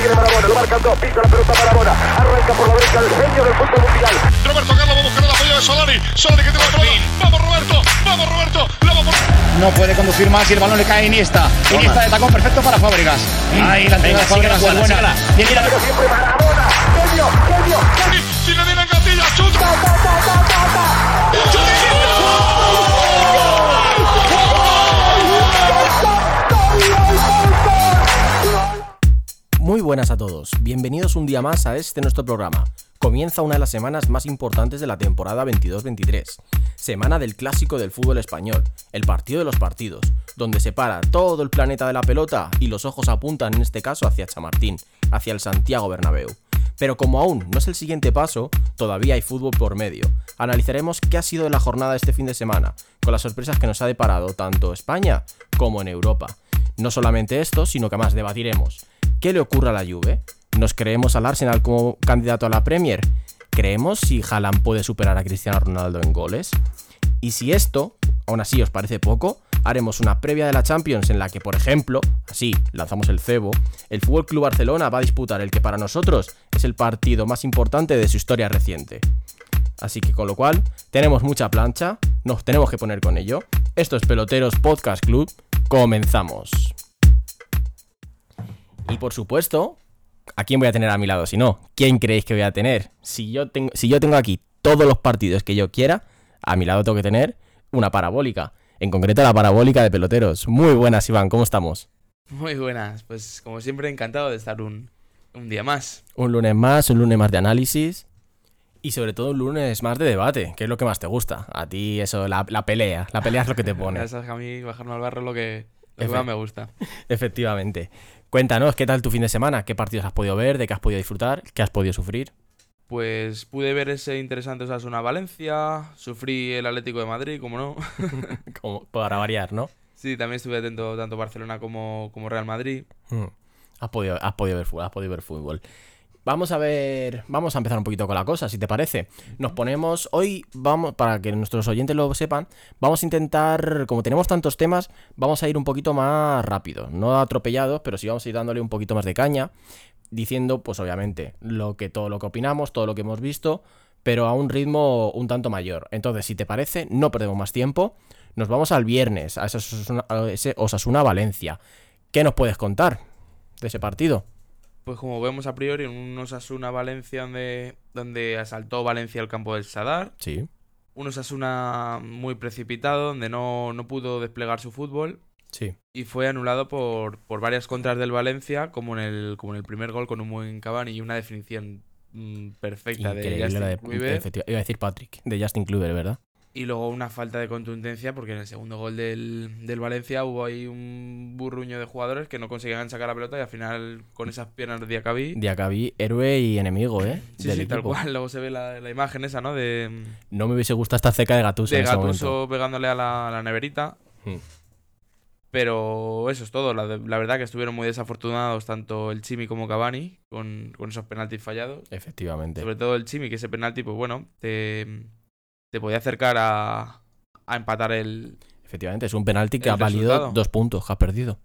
tiene Marabona, lo marcan dos, pisa la pelota Marabona, arranca por la derecha el genio del fútbol mundial. Roberto Carlos va a buscar el apoyo de Solari. Solari que tiene la pelota. Vamos Roberto, vamos Roberto, la vamos No puede conducir más y el balón le cae a Iniesta. Iniesta de tacón perfecto para Fábregas. Ahí la entrada de Fábregas es buena. La- Pero siempre Marabona, genio, genio, genio. Si le viene Gatilla, chuta. Buenas a todos, bienvenidos un día más a este nuestro programa. Comienza una de las semanas más importantes de la temporada 22-23, semana del clásico del fútbol español, el partido de los partidos, donde se para todo el planeta de la pelota y los ojos apuntan en este caso hacia Chamartín, hacia el Santiago Bernabéu. Pero como aún no es el siguiente paso, todavía hay fútbol por medio. Analizaremos qué ha sido de la jornada este fin de semana, con las sorpresas que nos ha deparado tanto España como en Europa. No solamente esto, sino que más debatiremos ¿Qué le ocurre a la Juve? ¿Nos creemos al Arsenal como candidato a la Premier? ¿Creemos si Haaland puede superar a Cristiano Ronaldo en goles? Y si esto, aún así os parece poco, haremos una previa de la Champions en la que, por ejemplo, así lanzamos el cebo, el Fútbol Club Barcelona va a disputar el que para nosotros es el partido más importante de su historia reciente. Así que con lo cual, tenemos mucha plancha, nos tenemos que poner con ello. Esto es Peloteros Podcast Club, comenzamos. Y por supuesto, ¿a quién voy a tener a mi lado? Si no, ¿quién creéis que voy a tener? Si yo tengo, si yo tengo aquí todos los partidos que yo quiera, a mi lado tengo que tener una parabólica. En concreto, la parabólica de peloteros. Muy buenas, Iván, ¿cómo estamos? Muy buenas, pues como siempre encantado de estar un, un día más. Un lunes más, un lunes más de análisis. Y sobre todo un lunes más de debate, que es lo que más te gusta. A ti eso, la, la pelea. La pelea es lo que te pone. Ya sabes que a mí bajarme al barro es lo que, lo que más me gusta. Efectivamente. Cuéntanos, ¿qué tal tu fin de semana? ¿Qué partidos has podido ver? ¿De qué has podido disfrutar? ¿Qué has podido sufrir? Pues pude ver ese interesante Osasuna Valencia, sufrí el Atlético de Madrid, como no. Como para variar, ¿no? sí, también estuve atento tanto Barcelona como, como Real Madrid. Mm. Has podido, has podido ver fútbol, has podido ver fútbol. Vamos a ver, vamos a empezar un poquito con la cosa, si te parece. Nos ponemos, hoy vamos, para que nuestros oyentes lo sepan, vamos a intentar, como tenemos tantos temas, vamos a ir un poquito más rápido, no atropellados, pero sí vamos a ir dándole un poquito más de caña, diciendo, pues obviamente, lo que, todo lo que opinamos, todo lo que hemos visto, pero a un ritmo un tanto mayor. Entonces, si te parece, no perdemos más tiempo, nos vamos al viernes, a ese Osasuna, a ese Osasuna Valencia. ¿Qué nos puedes contar de ese partido? Pues como vemos a priori, en un Osasuna Valencia donde, donde asaltó Valencia el campo del Sadar. Sí. Un Osasuna muy precipitado, donde no, no pudo desplegar su fútbol. Sí. y fue anulado por, por varias contras del Valencia, como en el, como en el primer gol con un buen Cavani y una definición mm, perfecta de Justin la de, efectiva- Iba a decir Patrick, de Justin Kluivert, ¿verdad? Y luego una falta de contundencia porque en el segundo gol del, del Valencia hubo ahí un burruño de jugadores que no conseguían sacar la pelota y al final con esas piernas de Diacabí Diacabí, héroe y enemigo, ¿eh? sí, del sí, tal cual luego se ve la, la imagen esa ¿no? de, No me hubiese gustado esta ceca de Gattuso de en ese pegándole a la, a la neverita Hmm. Pero eso es todo. La, la verdad que estuvieron muy desafortunados tanto el Chimi como Cavani con, con esos penaltis fallados. Efectivamente. Sobre todo el Chimi, que ese penalti, pues bueno, te, te podía acercar a, a empatar el... Efectivamente, es un penalti que ha valido resultado. dos puntos, que has perdido.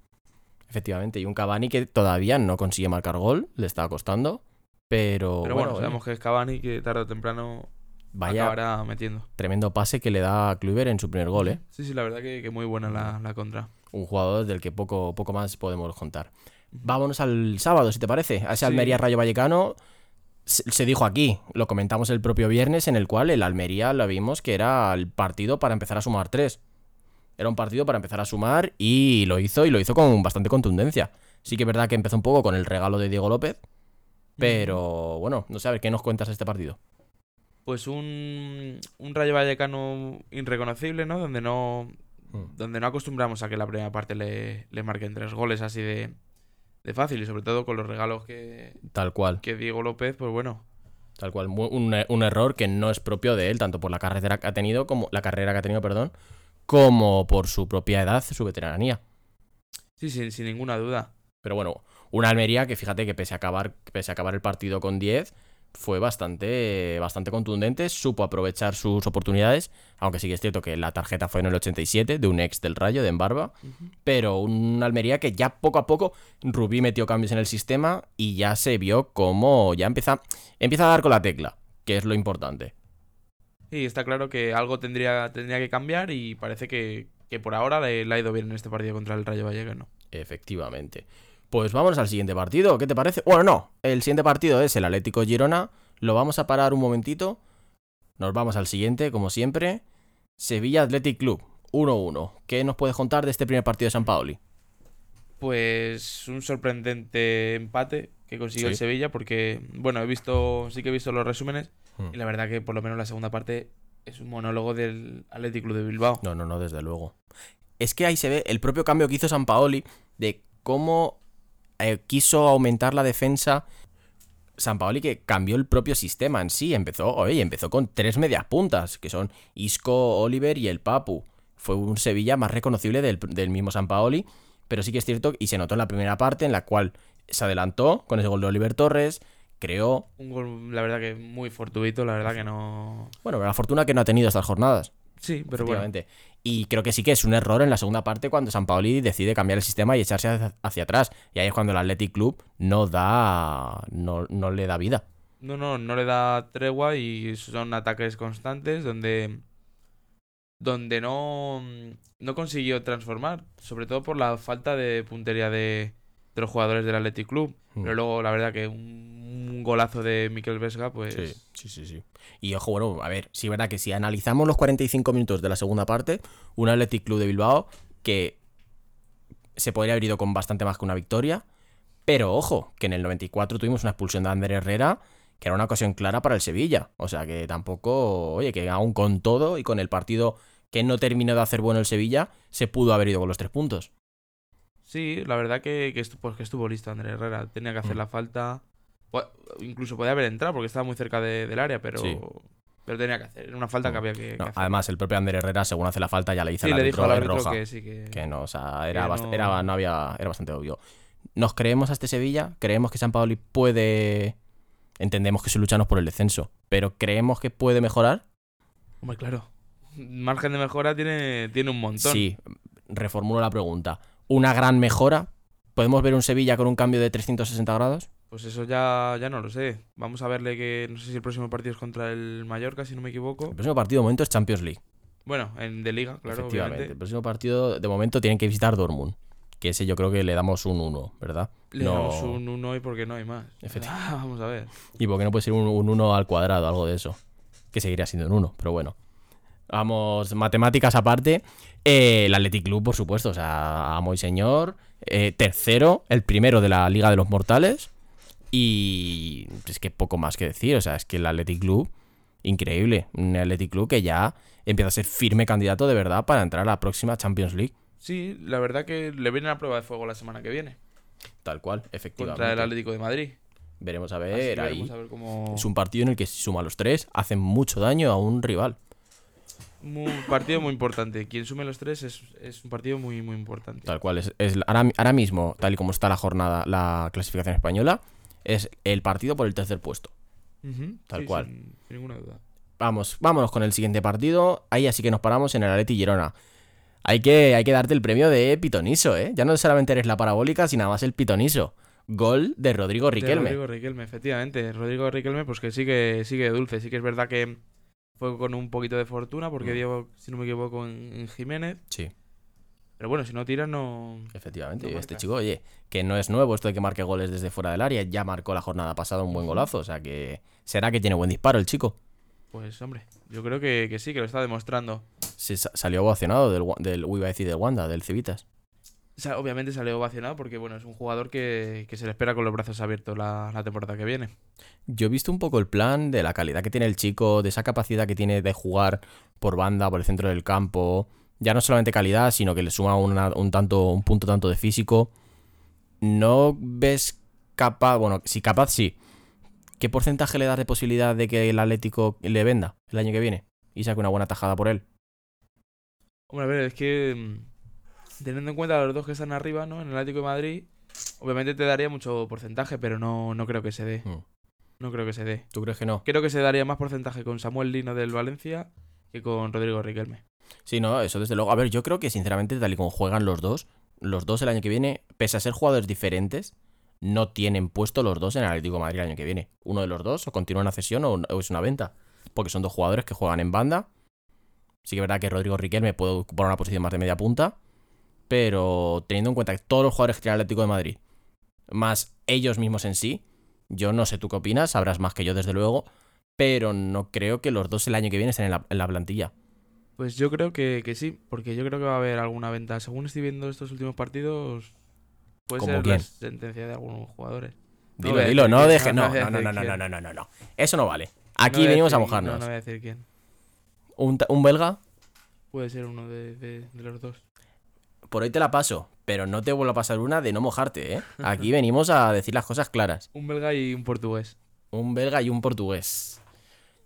Efectivamente, y un Cavani que todavía no consigue marcar gol, le está costando, pero, Pero bueno, bueno, sabemos que es Cavani que tarde o temprano vaya acabará metiendo. tremendo pase que le da a Kluivert en su primer gol, ¿eh? Sí, sí, la verdad que, que muy buena la, la contra. Un jugador del que poco, poco más podemos contar. Vámonos al sábado, si te parece. A ese Sí. Almería Rayo Vallecano se, dijo aquí, lo comentamos el propio viernes, en el cual el Almería lo vimos que era el partido para empezar a sumar tres. Era un partido para empezar a sumar y lo hizo y lo hizo con bastante contundencia. Sí que es verdad que empezó un poco con el regalo de Diego López, pero bueno, no sé, a ver, ¿qué nos cuentas de este partido? Pues un, un Rayo Vallecano irreconocible, ¿no? Donde no, Mm. donde no acostumbramos a que la primera parte le, le marquen tres goles así de, de fácil y sobre todo con los regalos que, Tal cual, que Diego López, pues bueno, tal cual. Un, un error que no es propio de él, tanto por la carrera que ha tenido, como la carrera que ha tenido, perdón, como por su propia edad, su veteranía. sí, sin, sin ninguna duda. Pero bueno, una Almería que fíjate que pese a acabar, pese a acabar el partido con 10, fue bastante, bastante contundente, supo aprovechar sus oportunidades, aunque sí que es cierto que la tarjeta fue en el 87 de un ex del Rayo, de Embarba, pero un Almería que ya poco a poco Rubí metió cambios en el sistema y ya se vio como ya empieza, empieza a dar con la tecla, que es lo importante. Y está claro que algo tendría, tendría que cambiar y parece que, que por ahora le, le ha ido bien en este partido contra el Rayo Vallecano. Efectivamente. Pues vamos al siguiente partido, ¿qué te parece? Bueno, no, el siguiente partido es el Atlético Girona. Lo vamos a parar un momentito. Nos vamos al siguiente, como siempre. Sevilla Athletic Club, 1-1. ¿Qué nos puedes contar de este primer partido de San Paoli? Pues un sorprendente empate que consiguió el. Sevilla porque, bueno, he visto, sí que he visto los resúmenes Hmm. y la verdad que por lo menos la segunda parte es un monólogo del Athletic Club de Bilbao. No, no, no, desde luego. Es que ahí se ve el propio cambio que hizo San Paoli de cómo eh, quiso aumentar la defensa. San Paoli que cambió el propio sistema en sí. Empezó, oye, empezó con tres medias puntas, que son Isco, Oliver y el Papu. Fue un Sevilla más reconocible del, del mismo San Paoli. Pero sí que es cierto, y se notó en la primera parte, en la cual se adelantó con ese gol de Oliver Torres. Creó. Un gol, la verdad que muy fortuito, la verdad que no... Bueno, la fortuna que no ha tenido estas jornadas. Sí, pero bueno. Y creo que sí que es un error en la segunda parte cuando San Paoli decide cambiar el sistema y echarse hacia, hacia atrás. Y ahí es cuando el Athletic Club no da. no, no le da vida. No, no, no le da tregua y son ataques constantes donde donde no, no consiguió transformar, sobre todo por la falta de puntería de, de los jugadores del Athletic Club. Mm. Pero luego, la verdad que un golazo de Miquel Vesga, pues sí, sí, sí. Y ojo, bueno, a ver, sí, verdad que si analizamos los 45 minutos de la segunda parte, un Athletic Club de Bilbao que se podría haber ido con bastante más que una victoria. Pero ojo, que en el 94 tuvimos una expulsión de Ander Herrera, que era una ocasión clara para el Sevilla. O sea que tampoco, oye, que aún con todo y con el partido que no terminó de hacer bueno el Sevilla, se pudo haber ido con los tres puntos. sí, la verdad que, que, estu- pues que estuvo listo Andrés Herrera. Tenía que hacer Mm. la falta. Incluso podía haber entrado porque estaba muy cerca de- del área, pero, Sí. pero tenía que hacer. Era una falta que había que, hacer. además, el propio Ander Herrera, según hace la falta, ya le dice sí, al le dijo árbitro, al "Es árbitro roja". que sí que... Que no, o sea, era, no- era, no había, era bastante obvio. ¿Nos creemos a este Sevilla? ¿Creemos que San Paoli puede... Entendemos que su lucha no es por el descenso, pero ¿creemos que puede mejorar? Hombre, claro. Margen de mejora tiene, tiene un montón. Sí, reformulo la pregunta. ¿Una gran mejora? ¿Podemos ver un Sevilla con un cambio de 360 grados? Pues eso ya, ya no lo sé. Vamos a verle que no sé si el próximo partido es contra el Mallorca, si no me equivoco. El próximo partido de momento es Champions League. Bueno, en de liga, claro, efectivamente. El obviamente. próximo partido de momento tienen que visitar Dortmund. Que ese yo creo que le damos un 1, ¿verdad? Le No- damos un 1 y porque no hay más. Efectivamente. Vamos a ver. Y porque no puede ser un, un 1 al cuadrado, algo de eso. Que seguiría siendo un 1, pero bueno. Vamos, matemáticas aparte. Eh, el Athletic Club, por supuesto, o sea, amo y señor. Eh, tercero, el primero de la Liga de los Mortales. Y es que poco más que decir, o sea, es que el Athletic Club, increíble. Un Athletic Club que ya empieza a ser firme candidato de verdad para entrar a la próxima Champions League. Sí, la verdad que le viene la prueba de fuego la semana que viene. Tal cual, efectivamente. Contra el Atlético de Madrid. Veremos a ver ahí. veremos a ver cómo... Es un partido en el que si suma los tres, hacen mucho daño a un rival. Un partido muy importante. Quien sume los tres es, es un partido muy, muy importante. Tal cual, es, es ahora, ahora mismo, tal y como está la jornada, la clasificación española, es el partido por el tercer puesto. Tal sí, cual. Sin, sin ninguna duda. Vamos, vámonos con el siguiente partido. Ahí así que nos paramos en el Atleti Girona. Hay que, hay que darte el premio de Pitoniso, ¿eh? Ya no solamente eres la parabólica, sino además el Pitoniso. Gol de Rodrigo De Riquelme. Rodrigo Riquelme, efectivamente. Rodrigo Riquelme, pues que sigue, sigue dulce. Sí que es verdad que fue con un poquito de fortuna, porque Mm. dio, si no me equivoco, en, en Jiménez. Sí, Pero bueno, si no tira, no. efectivamente. No este chico, oye, que no es nuevo esto de que marque goles desde fuera del área. Ya marcó la jornada pasada un buen golazo. O sea que será que tiene buen disparo el chico. Pues hombre, yo creo que, que sí, que lo está demostrando. Se sa- salió ovacionado del, del, uy, iba a decir del Wanda, del Civitas. O sea, obviamente salió ovacionado porque bueno, es un jugador que, que se le espera con los brazos abiertos la, la temporada que viene. Yo he visto un poco el plan de la calidad que tiene el chico, de esa capacidad que tiene de jugar por banda, por el centro del campo. Ya no solamente calidad, sino que le suma una- un tanto, un punto tanto de físico. ¿No ves capaz, bueno, si capaz sí. ¿Qué porcentaje le das de posibilidad de que el Atlético le venda el año que viene? Y saque una buena tajada por él. Hombre, a ver, es que mm, teniendo en cuenta los dos que están arriba, ¿no? En el Atlético de Madrid, obviamente te daría mucho porcentaje, pero no, no creo que se dé. Mm. No creo que se dé. ¿Tú crees que no? Creo que se daría más porcentaje con Samuel Lino del Valencia que con Rodrigo Riquelme. Sí, no, eso desde luego. A ver, yo creo que sinceramente, tal y como juegan los dos, los dos el año que viene, pese a ser jugadores diferentes, no tienen puesto los dos en el Atlético de Madrid el año que viene. Uno de los dos o continúa una cesión o, es una venta. Porque son dos jugadores que juegan en banda. Sí que es verdad que Rodrigo Riquelme puede ocupar una posición más de media punta. Pero teniendo en cuenta que todos los jugadores que tiene el Atlético de Madrid, más ellos mismos en sí, yo no sé tú qué opinas, sabrás más que yo desde luego, pero no creo que los dos el año que viene estén en la, en la plantilla. Pues yo creo que, que sí, porque yo creo que va a haber alguna venta. Según estoy viendo estos últimos partidos, puede ¿Como ser quién? la sentencia de algunos jugadores. No Dilo, a dilo, decir no deje, no, no, no, no, no, no, no, no, no. Eso no vale. No Aquí venimos a mojarnos. No, no voy a decir quién. Un, un belga, Puede ser uno de, de- de los dos. por ahí te la paso, pero no te vuelvo a pasar una de no mojarte, ¿eh? Aquí venimos a decir las cosas claras. Un belga y un portugués. Un belga y un portugués.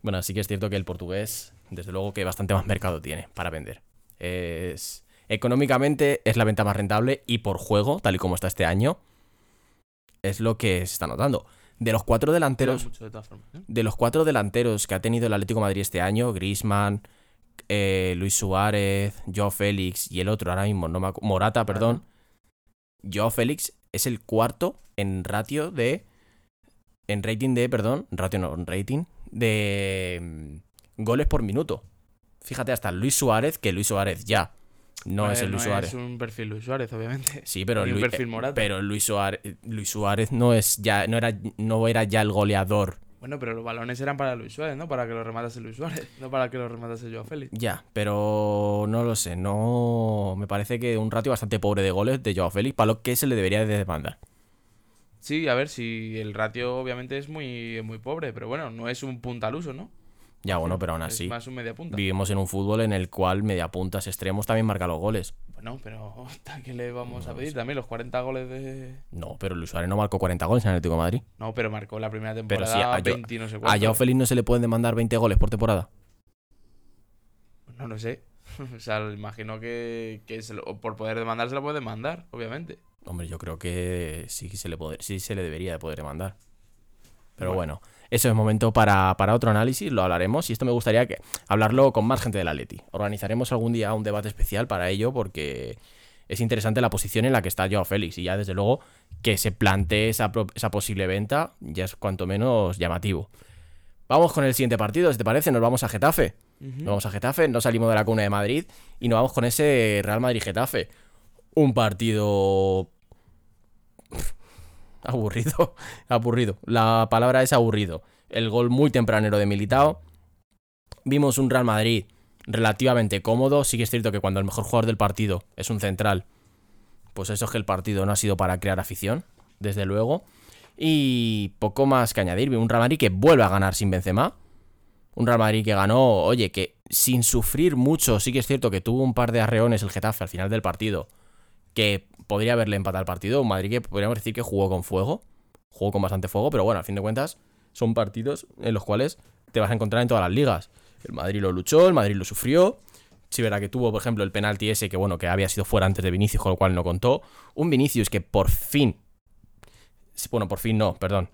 Bueno, sí que es cierto que el portugués, desde luego que bastante más mercado tiene para vender. Es económicamente es la venta más rentable y por juego, tal y como está este año, es lo que se está notando. De los cuatro delanteros, mucho de todas formas. ¿eh? de los cuatro delanteros que ha tenido el Atlético de Madrid este año, Griezmann, eh, Luis Suárez, Joao Félix y el otro ahora mismo, no me acu- Morata, perdón. Joao Félix es el cuarto en ratio de. En rating de, perdón, ratio no, en rating de mm, goles por minuto. Fíjate, hasta Luis Suárez, que Luis Suárez ya no es el Luis no Suárez. Es un perfil Luis Suárez, obviamente. Sí, pero, Luis, perfil Morata. pero Luis Suárez, Luis Suárez no es ya, no era, no era ya el goleador Bueno, pero los balones eran para Luis Suárez, ¿no? Para que los rematase Luis Suárez, no para que los rematase Joao Félix. Ya, pero no lo sé, no me parece que un ratio bastante pobre de goles de Joao Félix para lo que se le debería de demandar. Sí, a ver, si el ratio obviamente es muy, muy pobre, pero bueno, no es un punta al uso, ¿no? Ya bueno, pero aún Es así más un media punta. vivimos en un fútbol en el cual mediapuntas extremos también marca los goles. Bueno, pero ¿a qué le vamos a pedir también? Los 40 goles de... No, pero Luis Suárez no marcó 40 goles en el Atlético de Madrid. No, pero marcó la primera Pero temporada sí, a Jo- 20 y no sé A cuánto. Joao Félix no se le pueden demandar 20 goles por temporada. No lo sé. o sea, imagino que, que se lo- por poder demandar se lo puede demandar, obviamente. Hombre, yo creo que sí se le, poder- sí se le debería de poder demandar. Pero Bueno. bueno, eso es momento para, para otro análisis, lo hablaremos y esto me gustaría que hablarlo con más gente del Atleti. Organizaremos algún día un debate especial para ello porque es interesante la posición en la que está Joao Félix y ya desde luego que se plantee esa, esa posible venta ya es cuanto menos llamativo. Vamos con el siguiente partido, si te parece, nos vamos a Getafe. Nos vamos a Getafe, no salimos de la cuna de Madrid y nos vamos con ese Real Madrid-Getafe. Un partido aburrido, aburrido. La palabra es aburrido. El gol muy tempranero de Militao. Vimos un Real Madrid relativamente cómodo. Sí que es cierto que cuando el mejor jugador del partido es un central, pues eso es que el partido no ha sido para crear afición, desde luego. Y poco más que añadir. Un Real Madrid que vuelve a ganar sin Benzema. Un Real Madrid que ganó, oye, que sin sufrir mucho, sí que es cierto que tuvo un par de arreones el Getafe al final del partido, que podría haberle empatado el partido. Un Madrid que podríamos decir que jugó con fuego, jugó con bastante fuego, pero bueno, al fin de cuentas son partidos en los cuales te vas a encontrar en todas las ligas. El Madrid lo luchó, el Madrid lo sufrió. Sí, verá que tuvo, por ejemplo, el penalti ese que, bueno, que había sido fuera antes de Vinicius, con lo cual no contó. Un Vinicius que por fin, bueno, por fin no, perdón,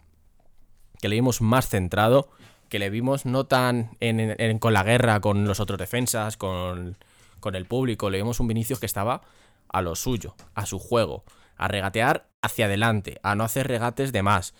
que le vimos más centrado, que le vimos no tan con la guerra, con los otros defensas, con, con el público, le vimos un Vinicius que estaba a lo suyo, a su juego, a regatear hacia adelante, a no hacer regates de más.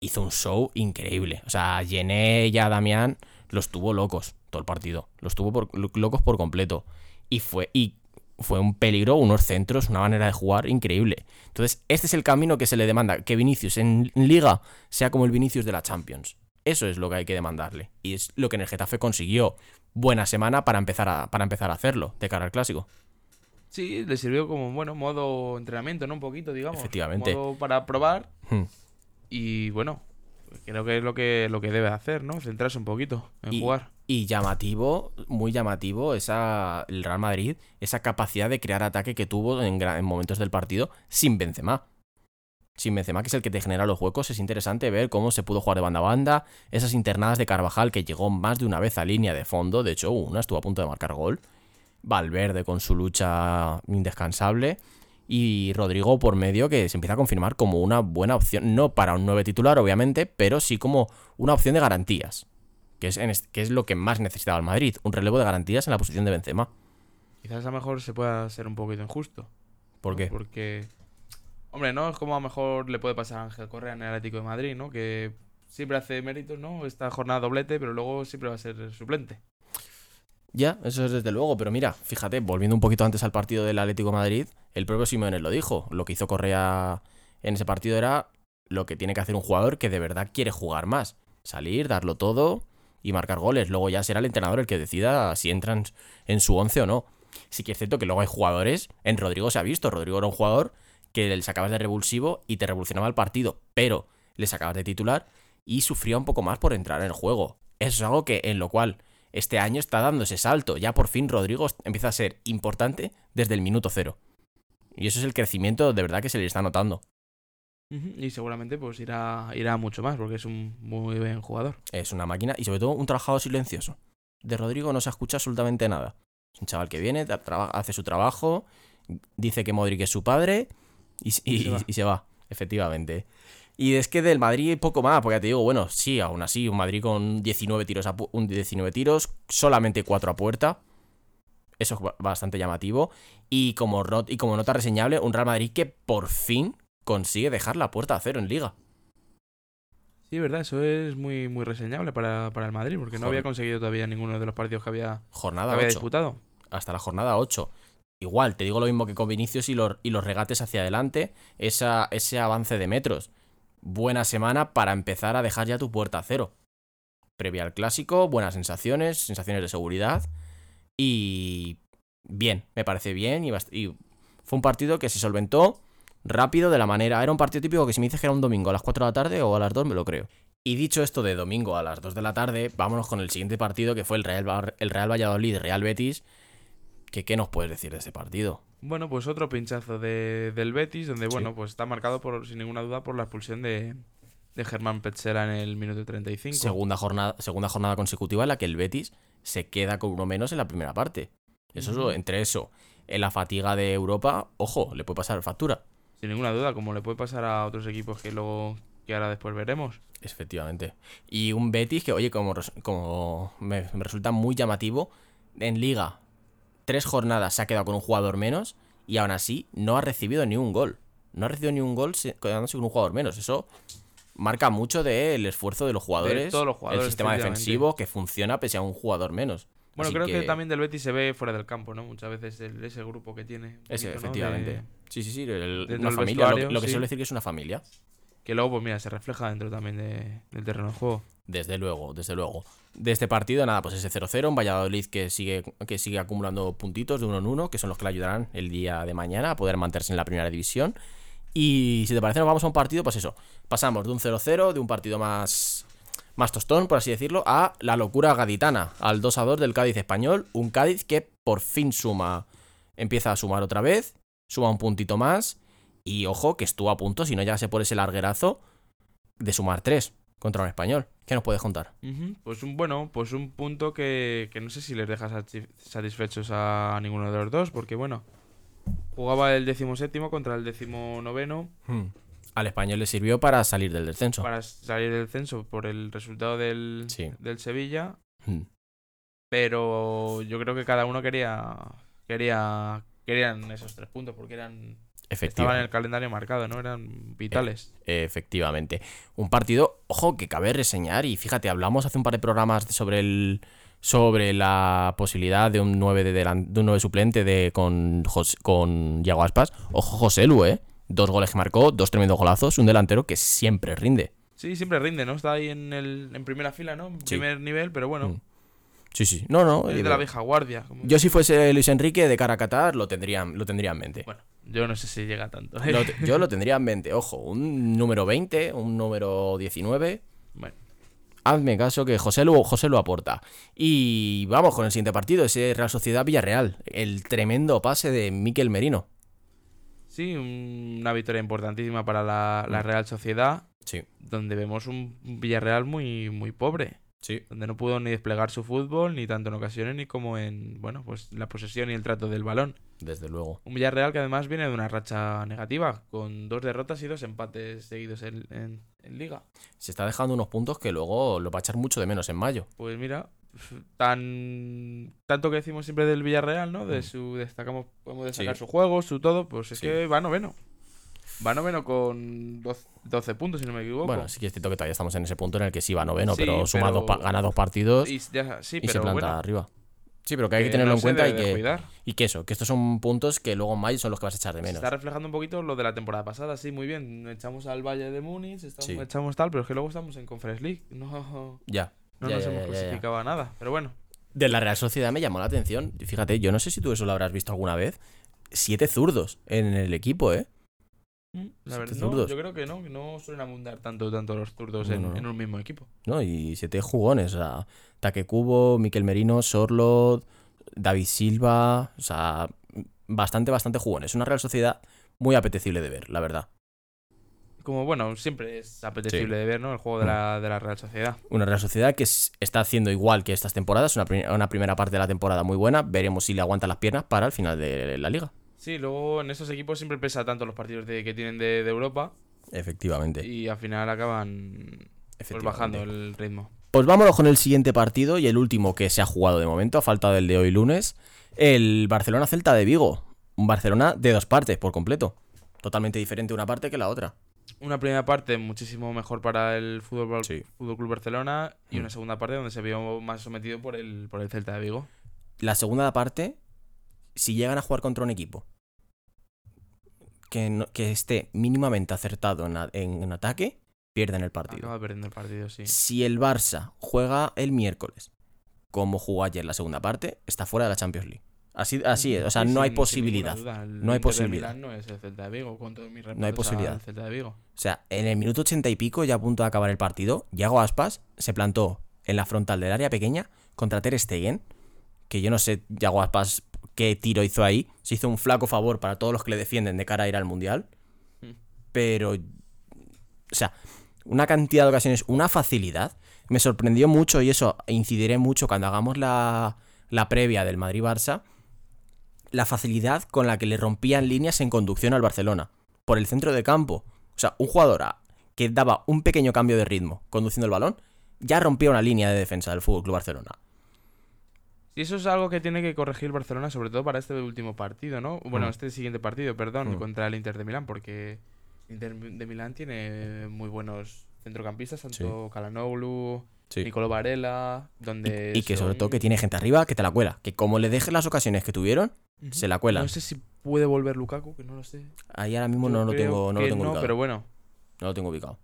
Hizo un show increíble. O sea, Llené y a Damián los tuvo locos todo el partido. Los tuvo locos por completo. Y fue, y fue un peligro, unos centros, una manera de jugar increíble. Entonces, este es el camino que se le demanda. Que Vinicius en Liga sea como el Vinicius de la Champions. Eso es lo que hay que demandarle. Y es lo que en el Getafe consiguió. Buena semana para empezar a, para empezar a hacerlo, de cara al clásico. Sí, le sirvió como, bueno, modo entrenamiento, ¿no? Un poquito, digamos. Efectivamente. Modo para probar. Hmm. Y bueno, creo que es lo que, lo que debe hacer, ¿no? Centrarse un poquito en Y- jugar. Y llamativo, muy llamativo, esa, el Real Madrid, esa capacidad de crear ataque que tuvo en, en momentos del partido sin Benzema. Sin Benzema, que es el que te genera los huecos, es interesante ver cómo se pudo jugar de banda a banda, esas internadas de Carvajal que llegó más de una vez a línea de fondo, de hecho una estuvo a punto de marcar gol, Valverde con su lucha indescansable, y Rodrigo por medio que se empieza a confirmar como una buena opción, no para un 9 titular obviamente, pero sí como una opción de garantías, que es, en que es lo que más necesitaba el Madrid, un relevo de garantías en la posición de Benzema. Quizás a lo mejor se pueda ser un poquito injusto. ¿Por qué? Porque, hombre, ¿no? Es como a lo mejor le puede pasar a Ángel Correa en el Atlético de Madrid, ¿no? Que siempre hace méritos, ¿no? Esta jornada doblete, pero luego siempre va a ser suplente. Ya, eso es desde luego, pero mira, fíjate, volviendo un poquito antes al partido del Atlético Madrid, el propio Simeone lo dijo, lo que hizo Correa en ese partido era lo que tiene que hacer un jugador que de verdad quiere jugar más, salir, darlo todo y marcar goles, luego ya será el entrenador el que decida si entran en su once o no. Sí que es cierto que luego hay jugadores, en Rodrigo se ha visto, Rodrigo era un jugador que le sacabas de revulsivo y te revolucionaba el partido, pero le sacabas de titular y sufría un poco más por entrar en el juego. Eso es algo que en lo cual este año está dando ese salto. Ya por fin Rodrigo empieza a ser importante desde el minuto cero. Y eso es el crecimiento de verdad que se le está notando. Y seguramente pues irá, irá mucho más, porque es un muy buen jugador. Es una máquina y sobre todo un trabajador silencioso. De Rodrigo no se escucha absolutamente nada. Es un chaval que viene, hace su trabajo, dice que Modric es su padre y, s- y- Y se va. y se va, efectivamente. Y es que del Madrid poco más, porque ya te digo, bueno, sí, aún así, un Madrid con 19 tiros, a un 19 tiros, solamente 4 a puerta. Eso es ba- bastante llamativo. Y como, not- y como nota reseñable, un Real Madrid que por fin consigue dejar la puerta a cero en liga. Sí, verdad, eso es muy, muy reseñable para, para el Madrid, porque no había conseguido todavía ninguno de los partidos que había, que Jornada había 8. disputado. hasta la jornada 8. Igual, te digo lo mismo que con Vinicius y los, y los regates hacia adelante, esa, ese avance de metros. Buena semana para empezar a dejar ya tu puerta a cero. Previa al clásico, buenas sensaciones, sensaciones de seguridad. Y bien, me parece bien. Y, fue un partido que se solventó rápido de la manera. Era un partido típico que si me dices que era un domingo a las 4 de la tarde o a las 2, me lo creo. Y dicho esto de domingo a las 2 de la tarde, vámonos con el siguiente partido que fue el Real, el Real Valladolid Real Betis. Que, ¿Qué nos puedes decir de ese partido? Bueno, pues otro pinchazo de, del Betis, donde, Sí. bueno, pues está marcado por, sin ninguna duda por la expulsión de, de Germán Petzela en el minuto 35. Segunda jornada, segunda jornada consecutiva en la que el Betis se queda con uno menos en la primera parte. Eso es lo- Ujú. entre eso, en la fatiga de Europa, ojo, le puede pasar factura. Sin ninguna duda, como le puede pasar a otros equipos que luego, que ahora después veremos. Efectivamente. Y un Betis que, oye, como, como me, me resulta muy llamativo, en liga, tres jornadas se ha quedado con un jugador menos y aún así no ha recibido ni un gol. No ha recibido ni un gol se- quedándose con un jugador menos. Eso marca mucho del esfuerzo de los jugadores, todos los jugadores, el sistema defensivo que funciona pese a un jugador menos. Bueno, Así creo que... también del Betis se ve fuera del campo, ¿no? Muchas veces el- ese grupo que tiene. un Ese, poquito, ¿no? efectivamente. De- Sí, sí, sí. el- una familia. Lo, que- vestuario, lo que sí. suele decir que es una familia. que luego, pues mira, se refleja dentro también de- del terreno de juego. Desde luego, desde luego. De este partido, nada, pues ese 0-0, un Valladolid que sigue, que sigue acumulando puntitos de uno en uno, que son los que le ayudarán el día de mañana a poder mantenerse en la primera división. Y si te parece, nos vamos a un partido, pues eso. Pasamos de un 0-0, de un partido más, más tostón, por así decirlo, a la locura gaditana, al 2-2 del Cádiz español. Un Cádiz que por fin suma, empieza a sumar otra vez, suma un puntito más. Y ojo, que estuvo a punto, si no llegase por ese larguerazo, de sumar tres contra un español. ¿Qué nos puedes contar? Pues un bueno, pues un punto que, que no sé si les deja satisf- satisfechos a ninguno de los dos, porque bueno, jugaba el decimoséptimo contra el decimonoveno Al español le sirvió para salir del descenso. para salir del censo por el resultado del, Sí. del Sevilla, Hmm. pero yo creo que cada uno quería quería querían esos tres puntos porque eran estaban en el calendario marcado, ¿no? Eran vitales. Efectivamente. Un partido, ojo, que cabe reseñar. Y fíjate, hablamos hace un par de programas sobre el. Sobre la posibilidad de un 9 de, delan- de un 9 suplente de con, Jos- con Yago Aspas. Ojo, José Lu, ¿eh? Dos goles que marcó, dos tremendos golazos, un delantero que siempre rinde. Sí, siempre rinde, ¿no? Está ahí en el en primera fila, ¿no? En Sí. primer nivel, pero bueno, Mm. Sí, sí. No, no. es eh, de la vieja guardia. como- Yo si fuese Luis Enrique de cara a Qatar, lo tendría, lo tendría en mente. Bueno, yo no sé si llega tanto. Lo yo lo tendría en mente. Ojo, un número 20, un número 19. Bueno, Hazme caso que José lo, José lo aporta. Y vamos con el siguiente partido, ese Real Sociedad Villarreal. El tremendo pase de Miquel Merino. sí, una victoria importantísima para la, la Real Sociedad, Sí, donde vemos un Villarreal muy, muy pobre, sí. donde no pudo ni desplegar su fútbol, ni tanto en ocasiones, ni como en, bueno, pues la posesión y el trato del balón. Desde luego. Un Villarreal que además viene de una racha negativa, con dos derrotas y dos empates seguidos en, en- en Liga. Se está dejando unos puntos que luego lo va a echar mucho de menos en mayo. Pues mira, tan tanto que decimos siempre del Villarreal, ¿no? De su destacamos, podemos destacar Sí. su juego, su todo, pues es Sí. que va noveno. Va noveno con 12, 12 puntos, si no me equivoco. Bueno, sí que es cierto que todavía estamos en ese punto en el que sí va noveno, Sí, pero suma pero- dos gana dos partidos y, se pero planta bueno, arriba. Sí, pero que hay que que tenerlo no en cuenta y que, y que eso, que estos son puntos que luego en mayo son los que vas a echar de Se menos. está reflejando un poquito lo de la temporada pasada, sí, muy bien. Echamos al Valle de Múnich, estamos, Sí. echamos tal, pero es que luego estamos en Conference League. No, Ya. no ya, nos ya, hemos clasificado a nada, pero bueno. De la Real Sociedad me llamó la atención. Fíjate, yo no sé si tú eso lo habrás visto alguna vez. Siete zurdos en el equipo, ¿eh? La Siete verdad, no, yo creo que no, que no suelen abundar tanto, tanto los zurdos No, en, no. en un mismo equipo. ¿no? Y siete jugones, o sea, Taque Cubo, Miquel Merino, Sorlot, David Silva, o sea, bastante, bastante jugones. Una Real Sociedad muy apetecible de ver, la verdad. Como bueno, siempre es apetecible de ver, ¿no? El juego de la, de la Real Sociedad. Una Real Sociedad que es- está haciendo igual que estas temporadas, una, una primera parte de la temporada muy buena, veremos si le aguanta las piernas para el final de la liga. Sí, luego en esos equipos siempre pesa tanto los partidos de, que tienen de, de Europa Efectivamente. y al final acaban pues, bajando el ritmo. Pues vámonos con el siguiente partido y el último que se ha jugado de momento, a falta del de hoy lunes, el Barcelona-Celta de Vigo. Un Barcelona de dos partes por completo. Totalmente diferente una parte que la otra. Una primera parte muchísimo mejor para el Fútbol, Sí. Fútbol Club Barcelona y Mm. una segunda parte donde se vio más sometido por el, por el Celta de Vigo. La segunda parte, si llegan a jugar contra un equipo que, no- que esté mínimamente acertado en, a- en- en ataque, pierden el partido. Acaba perdiendo el partido, sí. Si el Barça juega el miércoles, como jugó ayer la segunda parte, está fuera de la Champions League. Así, así es, o sea, no hay posibilidad. No hay posibilidad. No es el Celta de Vigo, con No hay posibilidad. al Celta de Vigo. O sea, en el minuto ochenta y pico, ya a punto de acabar el partido, Yago Aspas se plantó en la frontal del área pequeña contra Ter Stegen, que yo no sé, Yago Aspas, qué tiro hizo ahí. Se hizo un flaco favor para todos los que le defienden de cara a ir al Mundial. Mm. Pero, o sea, una cantidad de ocasiones, una facilidad. Me sorprendió mucho y eso incidiré mucho cuando hagamos la, la previa del Madrid-Barça. La facilidad con la que le rompían líneas en conducción al Barcelona. Por el centro de campo. O sea, un jugador a- que daba un pequeño cambio de ritmo conduciendo el balón, ya rompía una línea de defensa del Fútbol Club Barcelona. Y eso es algo que tiene que corregir Barcelona, sobre todo para este último partido, ¿no? Bueno, Mm. este siguiente partido, perdón, Mm. contra el Inter de Milán, porque el Inter de Milán tiene muy buenos centrocampistas, tanto Calanoglu, Nicolo Varela, donde... Y que sobre todo que tiene gente arriba que te la cuela. Que como le dejes las ocasiones que tuvieron, se la cuelan. No sé si puede volver Lukaku, que no lo sé. ahí ahora mismo Yo no lo tengo, no lo tengo no, ubicado. pero bueno. No lo tengo ubicado.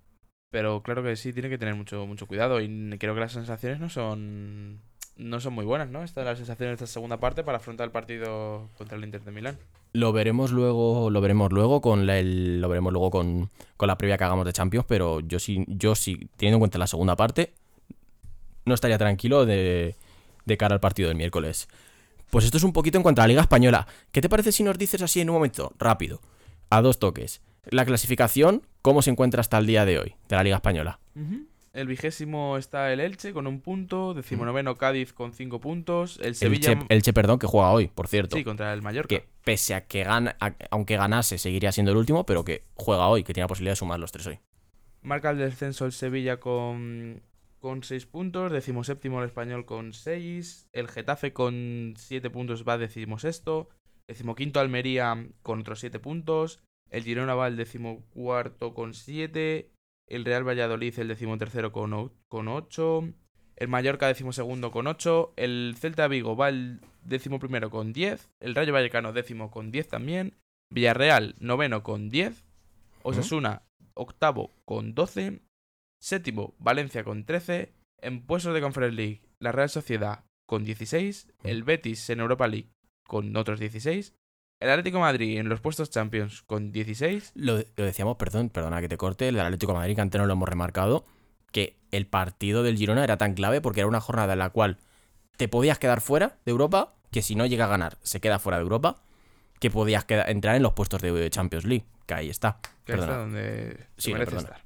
Pero claro que sí, tiene que tener mucho, mucho cuidado. Y creo que las sensaciones no son no son muy buenas, ¿no? Estas las sensaciones de esta segunda parte para afrontar el partido contra el Inter de Milán. Lo veremos luego, lo veremos luego con la, el- lo veremos luego con, con la previa que hagamos de Champions, pero yo sí, yo sí, teniendo en cuenta la segunda parte, no estaría tranquilo de, de cara al partido del miércoles. Pues esto es un poquito en cuanto a la Liga Española. ¿Qué te parece si nos dices así en un momento? Rápido. A dos toques. La clasificación, ¿cómo se encuentra hasta el día de hoy de la Liga Española? El vigésimo está el Elche con un punto, decimonoveno Cádiz con cinco puntos, el Sevilla Elche, Elche, perdón, que juega hoy, por cierto. sí contra el Mallorca. que pese a que gana, a- aunque ganase, seguiría siendo el último, pero que juega hoy, que tiene la posibilidad de sumar los tres hoy. Marca el descenso el Sevilla con con 6 puntos, decimoséptimo el Español con 6, el Getafe con 7 puntos va decimosexto, decimoquinto Almería con otros 7 puntos, el Girona va el decimocuarto con 7, el Real Valladolid el decimotercero con, con 8, el Mallorca decimosegundo con 8, el Celta Vigo va el decimoprimero con 10, el Rayo Vallecano décimo con 10 también, Villarreal noveno con 10, Osasuna octavo con 12, séptimo Valencia con 13, en puestos de Conference League la Real Sociedad con 16, el Betis en Europa League con otros 16, el Atlético de Madrid en los puestos Champions con 16, Lo, lo decíamos, perdón, perdona que te corte, el Atlético de Madrid, que antes no lo hemos remarcado, que el partido del Girona era tan clave porque era una jornada en la cual te podías quedar fuera de Europa, que si no llega a ganar se queda fuera de Europa, que podías entrar en los puestos de Champions League, que ahí está. que Perdona. está donde Sí, no, estar.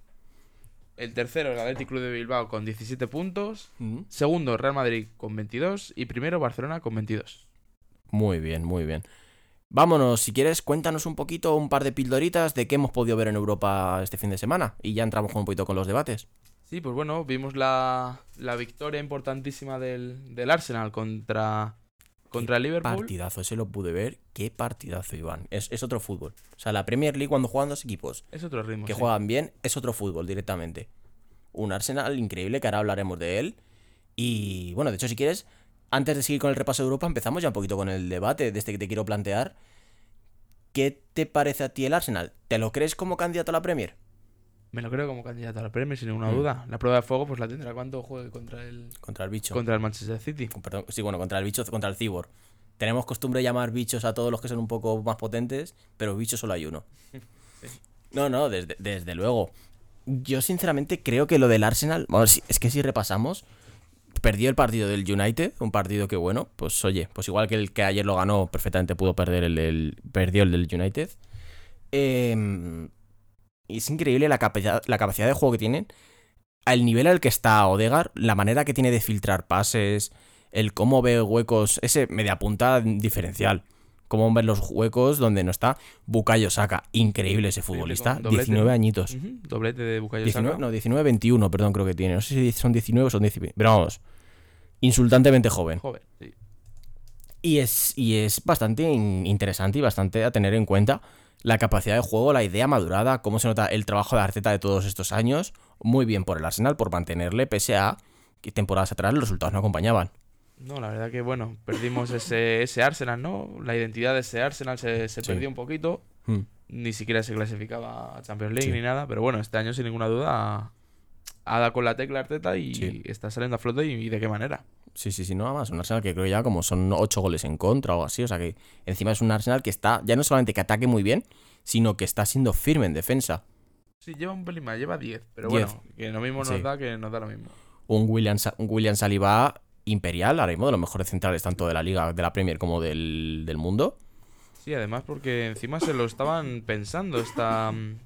El tercero, el Atlético Club de Bilbao con 17 puntos. Mm. Segundo, Real Madrid con 22. Y primero, Barcelona con 22. Muy bien, muy bien. Vámonos, si quieres, cuéntanos un poquito, un par de pildoritas de qué hemos podido ver en Europa este fin de semana. Y ya entramos un poquito con los debates. Sí, pues bueno, vimos la, la victoria importantísima del, del Arsenal contra, contra el Liverpool. Partidazo, ese lo pude ver. Qué partidazo, Iván. Es, es otro fútbol. O sea, la Premier League cuando juegan dos equipos Es otro ritmo. que sí. juegan bien es otro fútbol directamente. Un Arsenal increíble que ahora hablaremos de él. Y bueno, de hecho, si quieres, antes de seguir con el repaso de Europa, empezamos ya un poquito con el debate de este que te quiero plantear. ¿Qué te parece a ti el Arsenal? ¿Te lo crees como candidato a la Premier? Me lo creo como candidato a la Premier, sin ninguna Mm. duda. La prueba de fuego, pues la tendrá cuando juegue contra el, Contra el bicho. contra el Manchester City. Perdón, sí, bueno, contra el bicho, contra el cibor. Tenemos costumbre de llamar bichos a todos los que son un poco más potentes, pero bicho solo hay uno. No, no, desde, desde luego. Yo sinceramente creo que lo del Arsenal, es que si repasamos, perdió el partido del United, un partido que bueno, pues oye, pues igual que el que ayer lo ganó, perfectamente pudo perder el del, perdió el del United. Y es increíble la la capacidad de juego que tienen, al nivel al que está Odegar, la manera que tiene de filtrar pases, el cómo ve huecos, ese media punta diferencial. Cómo ver los huecos donde no está Bukayo Saka. Increíble ese futbolista. doblete. 19 añitos. Doblete de Bukayo 19, Saka. no, 19, 21, perdón, creo que tiene. No sé si son 19 o son 19. Pero vamos, insultantemente joven. Joven, sí. Y es, y es bastante in- interesante y bastante a tener en cuenta la capacidad de juego, la idea madurada, cómo se nota el trabajo de Arteta de todos estos años. Muy bien por el Arsenal, por mantenerle, pese a que temporadas atrás los resultados no acompañaban. No, la verdad que bueno, perdimos ese, ese Arsenal, ¿no? La identidad de ese Arsenal se, se Sí. perdió un poquito. Hmm. Ni siquiera se clasificaba a Champions League Sí. ni nada. Pero bueno, este año sin ninguna duda ha, dado con la tecla Arteta y Sí. está saliendo a flote y, y de qué manera. Sí, sí, sí, no nada más. Un Arsenal que creo ya como son 8 goles en contra o algo así. O sea que encima es un Arsenal que está, ya no solamente que ataque muy bien, sino que está siendo firme en defensa. Sí, lleva un pelín más, lleva 10. Pero 10. bueno, que lo mismo nos da que nos da lo mismo. Un William, un William Saliba imperial, ahora mismo de los mejores centrales tanto de la liga, de la Premier como del, del mundo. Sí, además porque encima se lo estaban pensando esta, mm,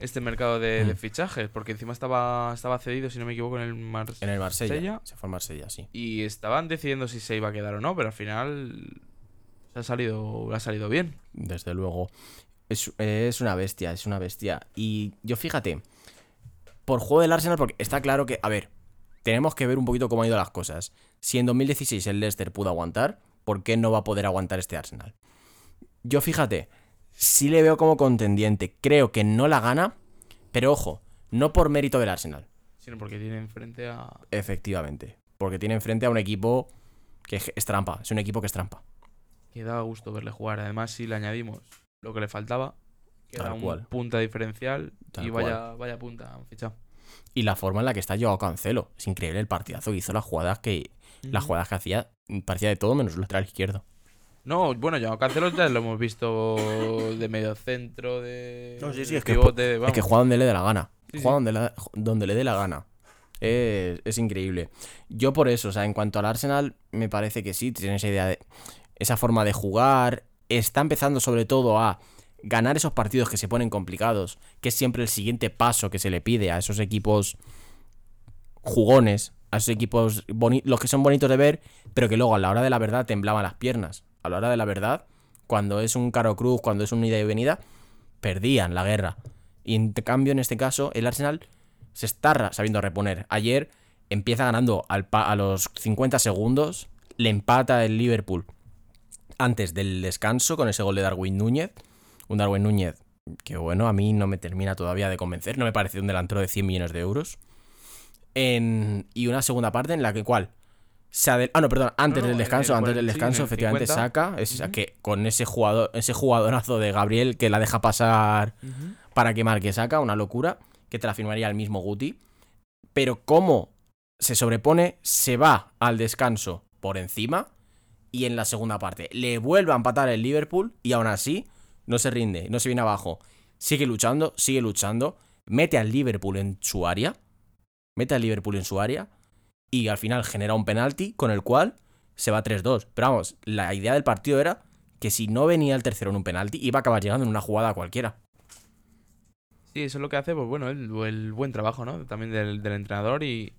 este mercado de, de Mm. fichajes. Porque encima estaba, estaba cedido, si no me equivoco, en el Mars. En el Marsella. Marsella. Se fue al Marsella, sí. Y estaban decidiendo si se iba a quedar o no, pero al final se ha salido, ha salido bien. Desde luego. Es, es una bestia, es una bestia. Y yo fíjate, por juego del Arsenal, porque está claro que, a ver, tenemos que ver un poquito cómo han ido las cosas. Si en 2016 el Leicester pudo aguantar, ¿por qué no va a poder aguantar este Arsenal? Yo fíjate, sí le veo como contendiente. Creo que no la gana, pero ojo, no por mérito del Arsenal. Sino porque tiene enfrente a. Efectivamente. Porque tiene enfrente a un equipo que es trampa. Es un equipo que es trampa. que da gusto verle jugar. Además, si le añadimos lo que le faltaba, que era un punta diferencial. Tal y vaya, vaya punta han fichado. Y la forma en la que está Joao Cancelo. Es increíble el partidazo que hizo, las jugadas que, las jugadas que hacía. Parecía de todo menos el lateral izquierdo. No, bueno, ya Cancelo ya lo hemos visto de medio centro, de. No, sí, sí, de es que pivote, Es que juega donde le dé la gana. Sí, juega sí. Donde, la- donde le dé la gana. Es, es increíble. Yo por eso, o sea, en cuanto al Arsenal, me parece que sí, tiene esa idea de. Esa forma de jugar. Está empezando sobre todo a ganar esos partidos que se ponen complicados. Que es siempre el siguiente paso que se le pide a esos equipos jugones. A esos equipos los que son bonitos de ver, pero que luego a la hora de la verdad temblaban las piernas. A la hora de la verdad, cuando es un caro cruz, cuando es un ida y venida, perdían la guerra. Y en cambio, en este caso, el Arsenal se está sabiendo reponer. Ayer empieza ganando al a los 50 segundos, le empata el Liverpool antes del descanso con ese gol de Darwin Núñez. Un Darwin Núñez que, bueno, a mí no me termina todavía de convencer. No me parece un delantero de 100 millones de euros. En- y una segunda parte en la que, ¿cuál? Se adel- ah, no, perdón, antes No, no, del descanso, el antes del descanso, efectivamente 50. saca. Es que con ese jugador, ese jugadorazo de Gabriel que la deja pasar para que marque saca, una locura, que te la firmaría el mismo Guti. Pero como se sobrepone, se va al descanso por encima y en la segunda parte le vuelve a empatar el Liverpool y aún así no se rinde, no se viene abajo. Sigue luchando, sigue luchando, mete al Liverpool en su área, mete al Liverpool en su área y al final genera un penalti con el cual se va 3-2. Pero vamos, la idea del partido era que si no venía el tercero en un penalti, iba a acabar llegando en una jugada cualquiera. Sí, eso es lo que hace, pues bueno, el, buen trabajo, ¿no? También del entrenador y,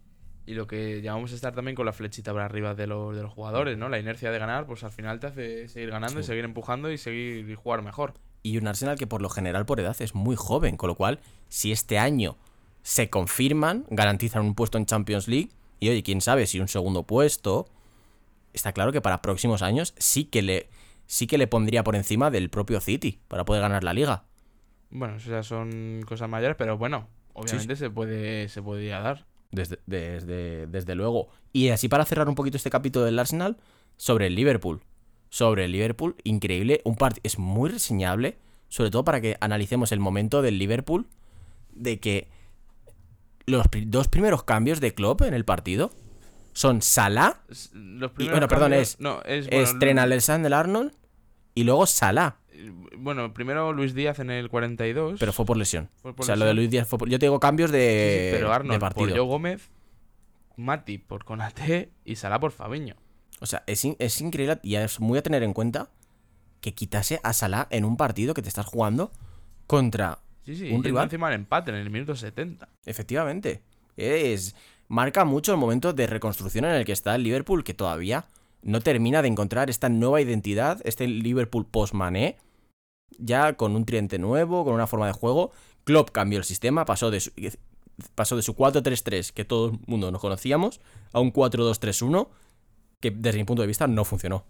Y lo que llamamos a estar también con la flechita para arriba de los, de los jugadores, ¿no? La inercia de ganar, pues al final te hace seguir ganando y seguir empujando y seguir y jugar mejor. Y un Arsenal que por lo general por edad es muy joven, con lo cual, si este año se confirman, garantizan un puesto en Champions League, y oye, quién sabe si un segundo puesto, está claro que para próximos años sí que le, sí que le pondría por encima del propio City para poder ganar la liga. Bueno, ya son cosas mayores, pero bueno, obviamente se puede se podría dar. Desde, desde, desde luego. Y así para cerrar un poquito este capítulo del Arsenal, sobre el Liverpool. Sobre el Liverpool, increíble. Un partido es muy reseñable, sobre todo para que analicemos el momento del Liverpool, de que los pri- dos primeros cambios de Klopp en el partido son Salah, Los y, bueno, perdón, cambios- es, no, es, es bueno, Trent Alexander-Arnold y luego Salah, Bueno, primero Luis Díaz en el 42. pero fue por lesión. Fue por o sea, lo de. Luis Díaz fue por- Yo te digo cambios Sí, sí, de, pero de Arnold partido. por Joe Gómez, Mati por Conate y Salah por Fabiño. O sea, es, in- es increíble y es muy a tener en cuenta que quitase a Salah en un partido que te estás jugando contra. Sí, sí, ¿Un yendo rival? encima del empate en el minuto 70. Efectivamente. Es. Marca mucho el momento de reconstrucción en el que está el Liverpool, que todavía no termina de encontrar esta nueva identidad, este Liverpool post-Mané, ya con un triente nuevo, con una forma de juego. Klopp cambió el sistema, pasó de su, pasó de su 4-3-3, que todo el mundo nos conocíamos, a un 4-2-3-1, que desde mi punto de vista no funcionó.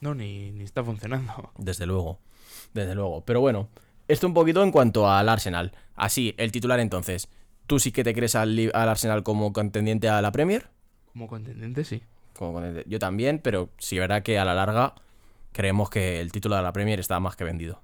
No, ni, ni está funcionando. Desde luego, desde luego. Pero bueno, esto un poquito en cuanto al Arsenal. Así, el titular entonces. ¿Tú sí que te crees al, al Arsenal como contendiente a la Premier? Como contendiente, sí. Como contendiente- Yo también, pero sí verá que a la larga creemos que el título de la Premier está más que vendido.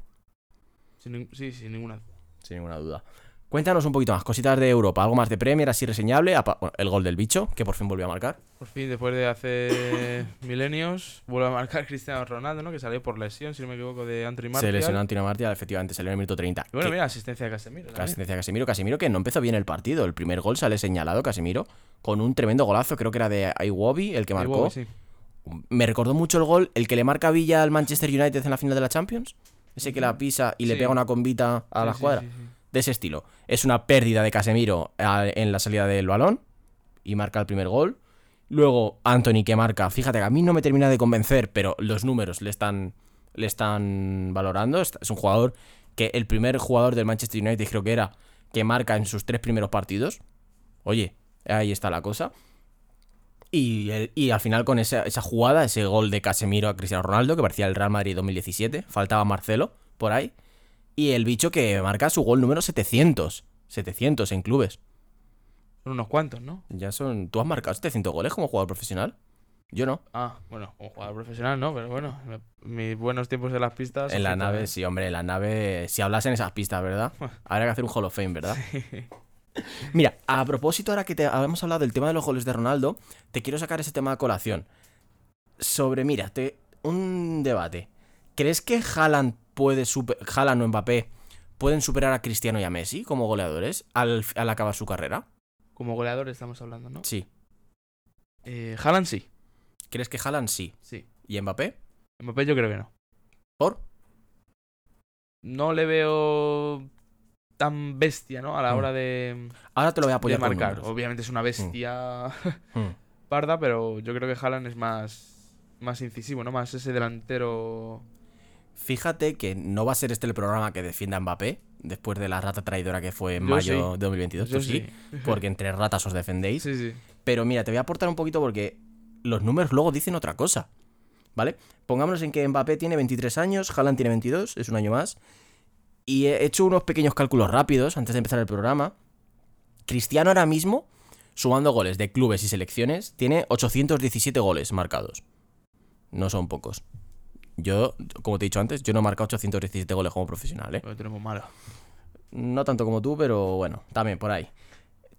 Sin sí, sin ninguna. Sin ninguna duda. Cuéntanos un poquito más, cositas de Europa, algo más de Premier, así reseñable. Bueno, el gol del bicho, que por fin volvió a marcar. Por fin, después de hace milenios, vuelve a marcar Cristiano Ronaldo, ¿no? Que salió por lesión, si no me equivoco, de Anthony Martial. Se lesionó Antino Martial, efectivamente, salió en el minuto 30. Y bueno, Que- mira, asistencia de Casemiro. también. Asistencia de Casemiro. Casemiro que no empezó bien el partido. El primer gol sale señalado Casemiro con un tremendo golazo. Creo que era de Iwobi el que marcó. Sí. Me recordó mucho el gol, el que le marca Villa al Manchester United en la final de la Champions. Ese que la pisa y le pega una combita a Sí, la escuadra. sí. De ese estilo. Es una pérdida de Casemiro en la salida del balón y marca el primer gol. Luego Anthony que marca. Fíjate que a mí no me termina de convencer, pero los números le están, le están valorando. Es un jugador que el primer jugador del Manchester United creo que era que marca en sus tres primeros partidos. Oye, ahí está la cosa. Y, el- y al final con esa, esa jugada, ese gol de Casemiro a Cristiano Ronaldo, que parecía el Real Madrid 2017, faltaba Marcelo por ahí. Y el bicho que marca su gol número 700. 700 en clubes. Son unos cuantos, ¿no? Ya son... ¿Tú has marcado 700 goles como jugador profesional? Yo no. Ah, bueno, como jugador profesional, no, pero bueno, mis buenos tiempos en las pistas. En la nave, ¿eh? sí, hombre, en la nave... Si hablas en esas pistas, ¿verdad? Habría que hacer un Hall of Fame, ¿verdad? Mira, a propósito, ahora que te habíamos hablado del tema de los goles de Ronaldo, te quiero sacar ese tema a colación. Sobre, mira, te, un debate. ¿Crees que Haaland puede super, Haaland o Mbappé pueden superar a Cristiano y a Messi como goleadores al, al acabar su carrera? Como goleador estamos hablando, ¿no? Sí. Eh, Haaland sí, ¿Crees que Haaland sí? sí. ¿Y Mbappé? Mbappé yo creo que no. ¿Por? No le veo tan bestia, ¿no? A la Mm. hora de, Ahora te lo voy a apoyar marcar. Obviamente es una bestia Hmm. parda, pero yo creo que Haaland es más, más incisivo, ¿no? Más ese delantero. Fíjate que no va a ser este el programa que defienda a Mbappé después de la rata traidora que fue en Yo mayo sí. de 2022. Yo sí, porque entre ratas os defendéis. Sí, sí. Pero mira, te voy a aportar un poquito porque los números luego dicen otra cosa. ¿Vale? Pongámonos en que Mbappé tiene 23 años, Haaland tiene 22, es un año más. Y he hecho unos pequeños cálculos rápidos antes de empezar el programa. Cristiano ahora mismo, sumando goles de clubes y selecciones, tiene 817 goles marcados. No son pocos. Yo, como te he dicho antes, yo no he marcado 817 goles como profesional, ¿eh? Tenemos malo. No tanto como tú, pero bueno, también por ahí.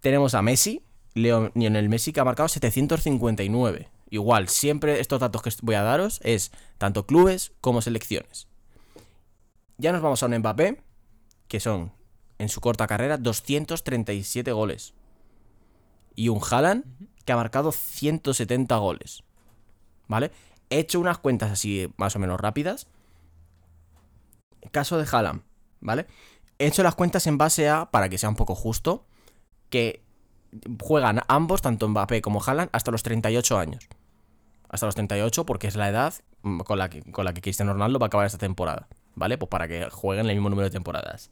Tenemos a Messi, Leo- Lionel Messi, que ha marcado 759. Igual, siempre estos datos que voy a daros es tanto clubes como selecciones. Ya nos vamos a un Mbappé, que son en su corta carrera 237 goles. Y un Haaland, que ha marcado 170 goles. ¿Vale? He hecho unas cuentas así más o menos rápidas. Caso de Haaland, ¿vale? He hecho las cuentas en base a, para que sea un poco justo, que juegan ambos, tanto Mbappé como Haaland, hasta los 38 años. Hasta los 38 porque es la edad mm, con la que, con la que Cristiano Ronaldo va a acabar esta temporada. ¿Vale? Pues para que jueguen el mismo número de temporadas.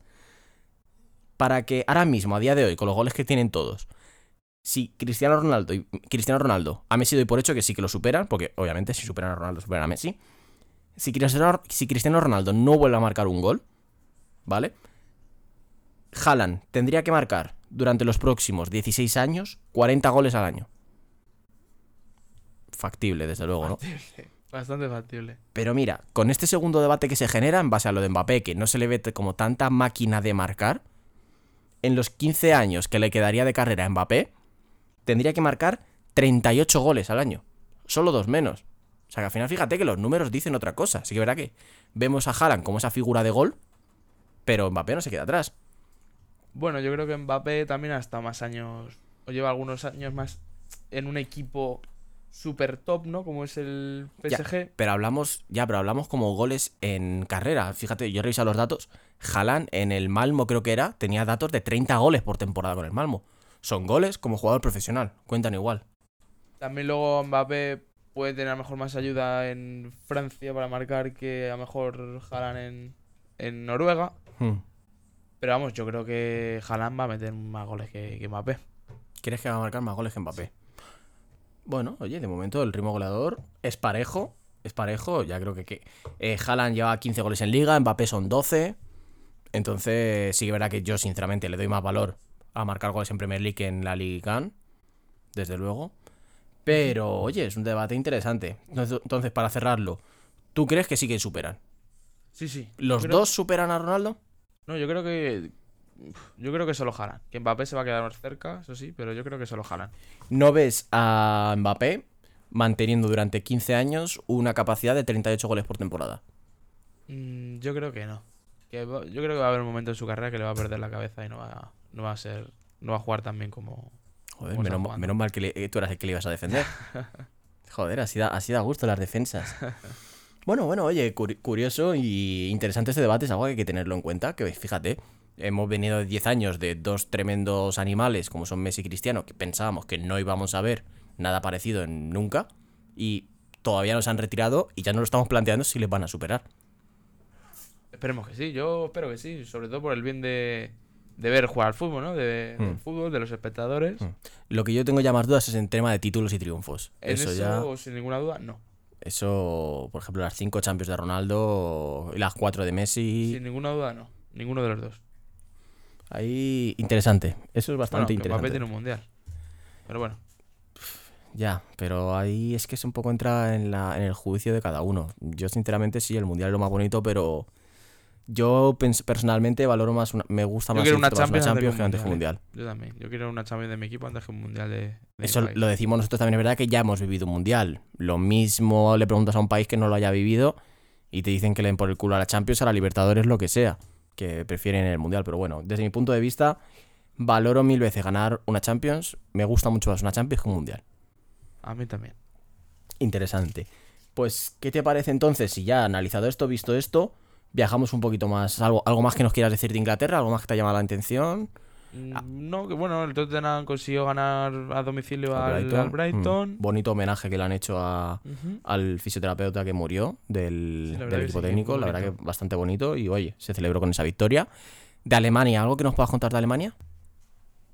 Para que ahora mismo, a día de hoy, con los goles que tienen todos, si Cristiano Ronaldo y Cristiano Ronaldo a Messi doy por hecho que sí que lo superan, porque obviamente si superan a Ronaldo superan a Messi. Si Cristiano, si Cristiano Ronaldo no vuelve a marcar un gol, ¿vale? Haaland tendría que marcar durante los próximos 16 años 40 goles al año. Factible, desde luego, ¿no? Factible, Bastante factible. Pero mira, con este segundo debate que se genera en base a lo de Mbappé, que no se le ve como tanta máquina de marcar, en los 15 años que le quedaría de carrera a Mbappé, tendría que marcar 38 goles al año. Solo dos menos. O sea que al final fíjate que los números dicen otra cosa. Así que verá que vemos a Haaland como esa figura de gol, pero Mbappé no se queda atrás. Bueno, yo creo que Mbappé también ha estado más años, o lleva algunos años más en un equipo super top, ¿no? Como es el Ya, PSG. pero hablamos, ya, pero hablamos como goles en carrera. Fíjate, yo he revisado los datos. Haaland en el Malmo creo que era, tenía datos de 30 goles por temporada con el Malmo. Son goles como jugador profesional, cuentan igual. También luego Mbappé puede tener a lo mejor más ayuda en Francia para marcar que a lo mejor Haaland en, en Noruega. Hmm. Pero vamos, yo creo que Haaland va a meter más goles que, que Mbappé. ¿Quieres que va a marcar más goles que Mbappé? Bueno, oye, de momento el ritmo goleador es parejo. Es parejo, ya creo que, que eh, Haaland lleva 15 goles en liga, Mbappé son 12. Entonces, sí que verá que yo, sinceramente, le doy más valor a marcar goles en Premier League que en la Liga One, desde luego. Pero, oye, es un debate interesante. Entonces, entonces, para cerrarlo, ¿tú crees que sí que superan? Sí, sí. ¿Los Creo- dos superan a Ronaldo? No, yo creo que. Yo creo que solo Haaland. Que Mbappé se va a quedar más cerca, eso sí, pero yo creo que solo Haaland. ¿No ves a Mbappé manteniendo durante 15 años una capacidad de 38 goles por temporada? Mm, yo creo que no. Que va- yo creo que va a haber un momento en su carrera que le va a perder la cabeza y no va, no va a ser. No va a jugar tan bien como. Joder, Como menos, mal que le- eh, tú eras el que le ibas a defender. Joder, así da, así da gusto las defensas. Bueno, bueno, oye, curi- curioso y interesante este debate, es algo que hay que tenerlo en cuenta, que fíjate, hemos venido de 10 años de dos tremendos animales como son Messi y Cristiano, que pensábamos que no íbamos a ver nada parecido en nunca, y todavía nos han retirado y ya no lo estamos planteando si les van a superar. Esperemos que sí, yo espero que sí, sobre todo por el bien de, de ver jugar al fútbol, ¿no? De, del Mm. fútbol, de los espectadores. Mm. Lo que yo tengo ya más dudas es en tema de títulos y triunfos. En eso, eso, ya... sin ninguna duda, no. Eso, por ejemplo, las 5 Champions de Ronaldo y las 4 de Messi. Sin ninguna duda, no. Ninguno de los dos. Ahí, interesante. Eso es Bueno, bastante que interesante. Mbappé tiene un mundial. Pero bueno, Ya, pero ahí es que es un poco entra en, la, en el juicio de cada uno. Yo, sinceramente, sí, el mundial es lo más bonito, pero yo personalmente valoro más, una- me gusta Yo más quiero una título de Champions antes que antes que un Mundial, mundial. yo también. Yo quiero una Champions de mi equipo antes que un mundial de. de Eso lo decimos nosotros también, es verdad que ya hemos vivido un mundial. Lo mismo le preguntas a un país que no lo haya vivido y te dicen que le den por el culo a la Champions, a la Libertadores, lo que sea, que prefieren el mundial. Pero bueno, desde mi punto de vista, valoro mil veces ganar una Champions. Me gusta mucho más una Champions que un mundial. A mí también. Interesante. Pues, ¿qué te parece entonces si ya analizado esto, visto esto, viajamos un poquito más? ¿Algo, algo más que nos quieras decir de Inglaterra? ¿Algo más que te ha llamado la atención? Mm, Ah. No, que bueno, el Tottenham consiguió ganar a domicilio Al Brighton. Mm, bonito homenaje que le han hecho a, al fisioterapeuta que murió del, Sí, del equipo sí, técnico. La verdad que bastante bonito. Y oye, se celebró con esa victoria. De Alemania, ¿algo que nos puedas contar de Alemania?